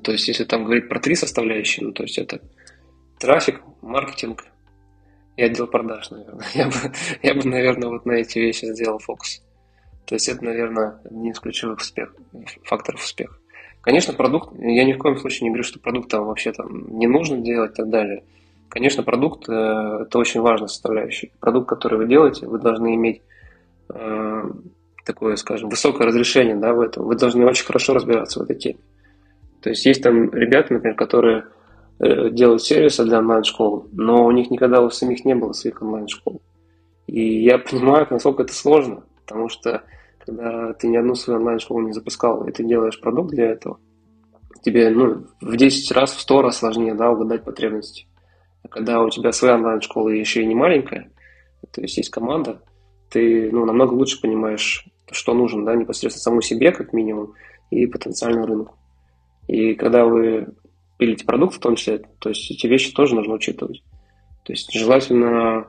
То есть, если там говорить про три составляющие, ну, то есть это трафик, маркетинг и отдел продаж, наверное. [LAUGHS] Я бы, я бы наверное, вот на эти вещи сделал фокус. То есть это, наверное, один из ключевых успех, факторов успеха. Конечно, продукт, я ни в коем случае не говорю, что продукт там вообще там не нужно делать и так далее. Конечно, продукт э, это очень важная составляющая. Продукт, который вы делаете, вы должны иметь э, такое, скажем, высокое разрешение да, в этом. Вы должны очень хорошо разбираться в этой теме. То есть есть там ребята, например, которые э, делают сервисы для онлайн-школ, но у них никогда у самих не было своих онлайн-школ. И я понимаю, насколько это сложно, потому что когда ты ни одну свою онлайн-школу не запускал, и ты делаешь продукт для этого, тебе ну, в 10 раз, в 100 раз сложнее да, угадать потребности. А когда у тебя своя онлайн-школа еще и не маленькая, то есть есть команда, ты ну, намного лучше понимаешь, что нужно да, непосредственно самому себе, как минимум, и потенциальному рынку. И когда вы пилите продукт в том числе, то есть эти вещи тоже нужно учитывать. То есть желательно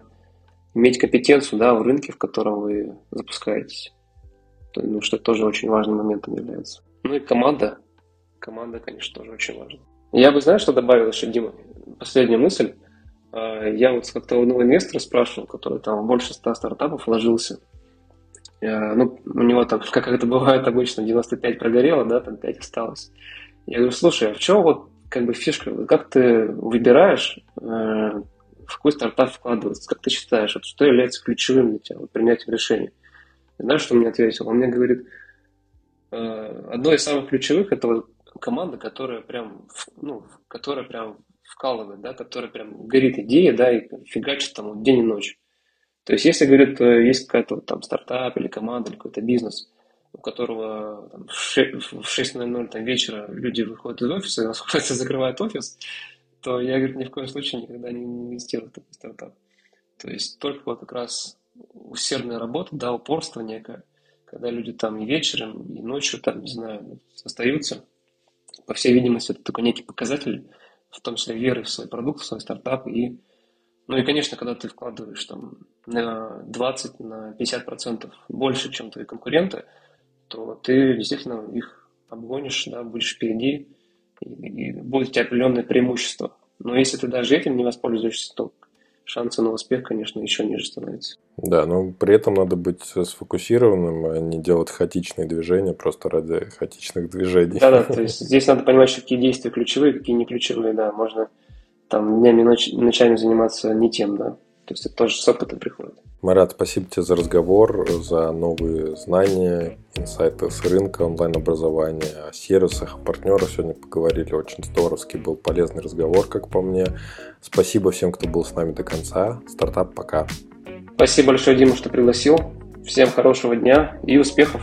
иметь компетенцию да, в рынке, в котором вы запускаетесь. Потому что тоже очень важным моментом является. Ну и команда. Команда, конечно, тоже очень важна. Я бы, знаешь, что добавил еще, Дима? Последняя мысль. А, я вот как-то одного инвестора спрашивал, который там больше 100 стартапов вложился. А, ну, у него там, [LAUGHS] как это бывает обычно, 95 прогорело, да, там 5 осталось. Я говорю, слушай, а в чем вот как бы фишка? Как ты выбираешь, э, в какой стартап вкладываться? Как ты считаешь, что является ключевым для тебя, вот, принятием решения? Знаешь, что он мне ответил? Он мне говорит, «Э, одно из самых ключевых это вот команда, которая прям, ну, которая прям вкалывает, да, которая прям горит идея, да, и фигачит там день и ночь. То есть, если, говорят, есть какая-то там стартап или команда, или какой-то бизнес, у которого там, в 6.00 там, вечера люди выходят из офиса и насколько [LAUGHS] закрывают офис, то я, говорит, ни в коем случае никогда не инвестирую в такой стартап. То есть только вот как раз усердная работа, да, упорство некое, когда люди там и вечером, и ночью там, не знаю, остаются. По всей видимости, это такой некий показатель, в том числе веры в свой продукт, в свой стартап. И, ну и, конечно, когда ты вкладываешь там на 20, на 50 процентов больше, чем твои конкуренты, то ты действительно их обгонишь, да, будешь впереди, и, и будет у тебя определенное преимущество. Но если ты даже этим не воспользуешься, то шансы на успех, конечно, еще ниже становятся. Да, но при этом надо быть сфокусированным, а не делать хаотичные движения просто ради хаотичных движений. Да, да, то есть здесь надо понимать, что какие действия ключевые, какие не ключевые, да, можно там днями и ночами заниматься не тем, да. То есть это тоже с опытом приходит. Марат, спасибо тебе за разговор, за новые знания, инсайты с рынка онлайн-образования, о сервисах, о партнерах сегодня поговорили. Очень здоровский был полезный разговор, как по мне. Спасибо всем, кто был с нами до конца. Стартап пока. Спасибо большое, Дима, что пригласил. Всем хорошего дня и успехов.